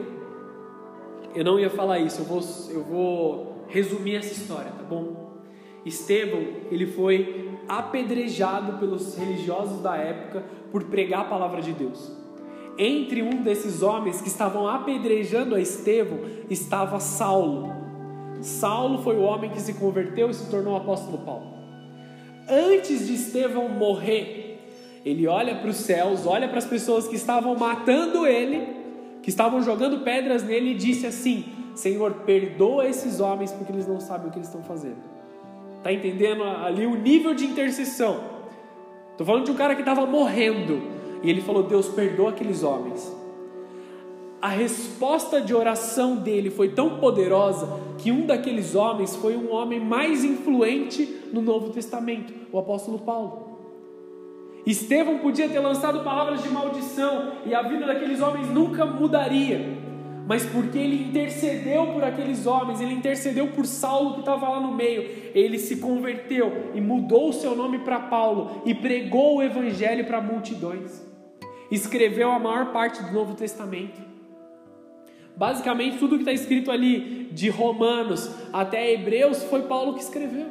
eu não ia falar isso, eu vou, eu vou resumir essa história, tá bom? Estevão, ele foi apedrejado pelos religiosos da época por pregar a palavra de Deus. Entre um desses homens que estavam apedrejando a Estevão estava Saulo. Saulo foi o homem que se converteu e se tornou apóstolo Paulo. Antes de Estevão morrer, ele olha para os céus, olha para as pessoas que estavam matando ele que estavam jogando pedras nele e disse assim: Senhor, perdoa esses homens porque eles não sabem o que eles estão fazendo. Está entendendo ali o nível de intercessão? Estou falando de um cara que estava morrendo e ele falou: Deus, perdoa aqueles homens. A resposta de oração dele foi tão poderosa que um daqueles homens foi um homem mais influente no Novo Testamento, o apóstolo Paulo. Estevão podia ter lançado palavras de maldição e a vida daqueles homens nunca mudaria. Mas porque ele intercedeu por aqueles homens, ele intercedeu por Saulo que estava lá no meio, ele se converteu e mudou o seu nome para Paulo e pregou o evangelho para multidões. escreveu a maior parte do Novo Testamento. Basicamente, tudo que está escrito ali, de Romanos até Hebreus, foi Paulo que escreveu.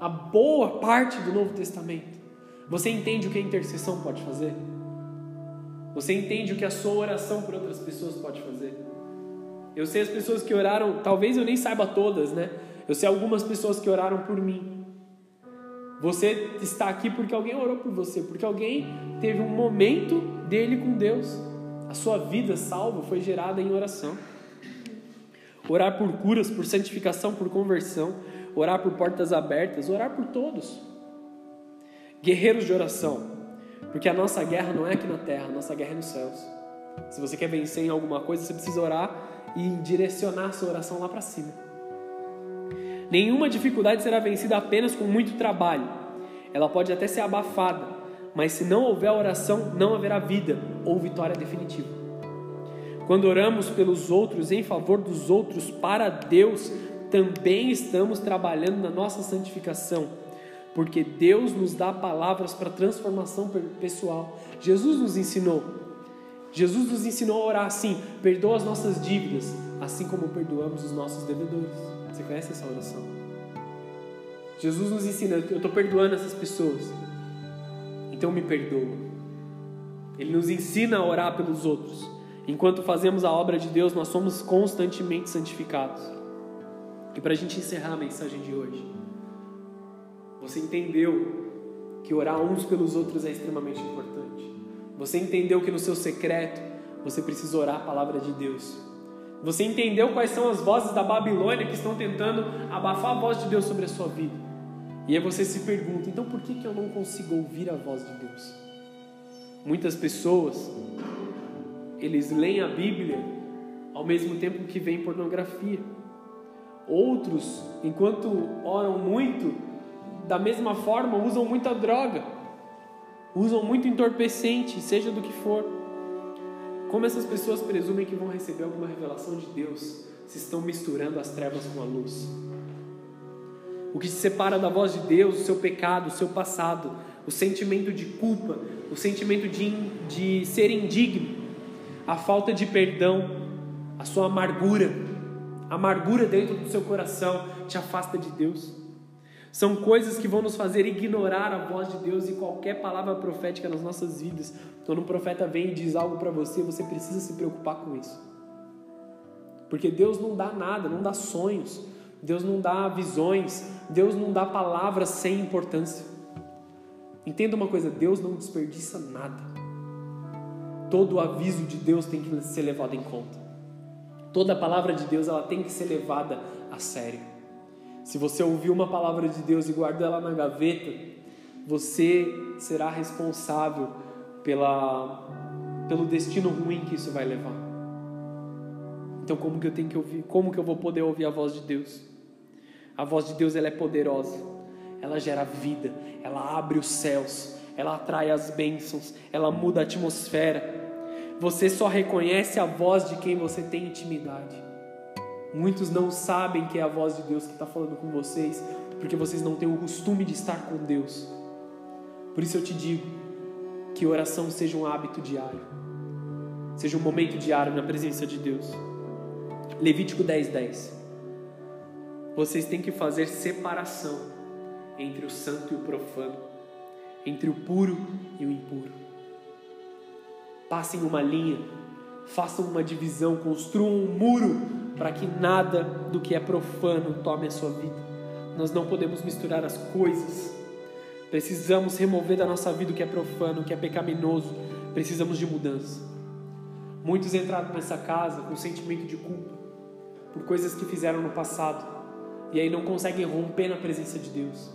A boa parte do Novo Testamento. Você entende o que a intercessão pode fazer? Você entende o que a sua oração por outras pessoas pode fazer? Eu sei as pessoas que oraram, talvez eu nem saiba todas, né? Eu sei algumas pessoas que oraram por mim. Você está aqui porque alguém orou por você, porque alguém teve um momento dele com Deus. A sua vida salva foi gerada em oração. Orar por curas, por santificação, por conversão, orar por portas abertas, orar por todos. Guerreiros de oração, porque a nossa guerra não é aqui na terra, a nossa guerra é nos céus. Se você quer vencer em alguma coisa, você precisa orar e direcionar a sua oração lá para cima. Nenhuma dificuldade será vencida apenas com muito trabalho. Ela pode até ser abafada, mas se não houver oração, não haverá vida ou vitória definitiva. Quando oramos pelos outros, em favor dos outros, para Deus, também estamos trabalhando na nossa santificação, porque Deus nos dá palavras para transformação pessoal. Jesus nos ensinou. Jesus nos ensinou a orar assim: perdoa as nossas dívidas, assim como perdoamos os nossos devedores. Você conhece essa oração? Jesus nos ensina, eu estou perdoando essas pessoas, então me perdoa. Ele nos ensina a orar pelos outros. Enquanto fazemos a obra de Deus, nós somos constantemente santificados. E para a gente encerrar a mensagem de hoje, você entendeu que orar uns pelos outros é extremamente importante. Você entendeu que no seu secreto você precisa orar a palavra de Deus você entendeu quais são as vozes da Babilônia que estão tentando abafar a voz de Deus sobre a sua vida. E aí você se pergunta: então por que, que eu não consigo ouvir a voz de Deus? Muitas pessoas, eles leem a Bíblia ao mesmo tempo que veem pornografia. Outros, enquanto oram muito, da mesma forma usam muita droga, usam muito entorpecente, seja do que for. Como essas pessoas presumem que vão receber alguma revelação de Deus se estão misturando as trevas com a luz? O que se separa da voz de Deus, o seu pecado, o seu passado, o sentimento de culpa, o sentimento de, de ser indigno, a falta de perdão, a sua amargura, a amargura dentro do seu coração te afasta de Deus. São coisas que vão nos fazer ignorar a voz de Deus e qualquer palavra profética nas nossas vidas. Quando um profeta vem e diz algo para você, você precisa se preocupar com isso. Porque Deus não dá nada, não dá sonhos, Deus não dá visões, Deus não dá palavras sem importância. Entenda uma coisa: Deus não desperdiça nada. Todo o aviso de Deus tem que ser levado em conta. Toda a palavra de Deus ela tem que ser levada a sério. Se você ouviu uma palavra de Deus e guardou ela na gaveta, você será responsável pela, pelo destino ruim que isso vai levar. Então, como que eu tenho que ouvir? Como que eu vou poder ouvir a voz de Deus? A voz de Deus ela é poderosa. Ela gera vida, ela abre os céus, ela atrai as bênçãos, ela muda a atmosfera. Você só reconhece a voz de quem você tem intimidade. Muitos não sabem que é a voz de Deus que está falando com vocês, porque vocês não têm o costume de estar com Deus. Por isso eu te digo que oração seja um hábito diário, seja um momento diário na presença de Deus. Levítico 10, 10. Vocês têm que fazer separação entre o santo e o profano, entre o puro e o impuro. Passem uma linha, façam uma divisão, construam um muro para que nada do que é profano tome a sua vida. Nós não podemos misturar as coisas. Precisamos remover da nossa vida o que é profano, o que é pecaminoso. Precisamos de mudança. Muitos entraram nessa casa com sentimento de culpa por coisas que fizeram no passado e aí não conseguem romper na presença de Deus.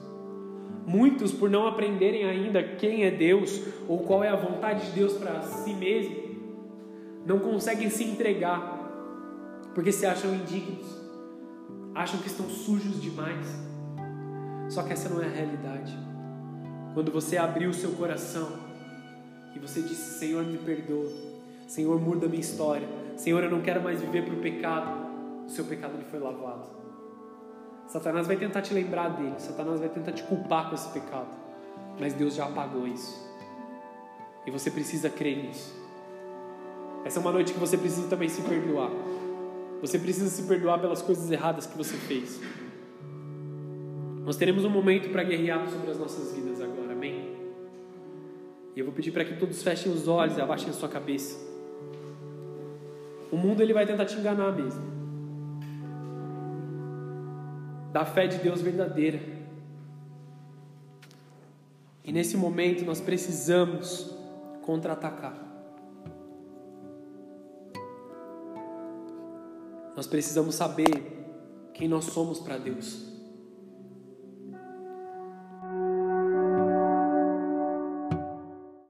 Muitos, por não aprenderem ainda quem é Deus ou qual é a vontade de Deus para si mesmo, não conseguem se entregar porque se acham indignos, acham que estão sujos demais. Só que essa não é a realidade. Quando você abriu o seu coração e você disse: Senhor, me perdoa, Senhor, muda minha história, Senhor, eu não quero mais viver para o pecado, o seu pecado lhe foi lavado. Satanás vai tentar te lembrar dele, Satanás vai tentar te culpar com esse pecado, mas Deus já apagou isso. E você precisa crer nisso. Essa é uma noite que você precisa também se perdoar. Você precisa se perdoar pelas coisas erradas que você fez. Nós teremos um momento para guerrear sobre as nossas vidas agora, amém? E eu vou pedir para que todos fechem os olhos e abaixem a sua cabeça. O mundo ele vai tentar te enganar mesmo. Da fé de Deus verdadeira. E nesse momento nós precisamos contra-atacar. Nós precisamos saber quem nós somos para Deus.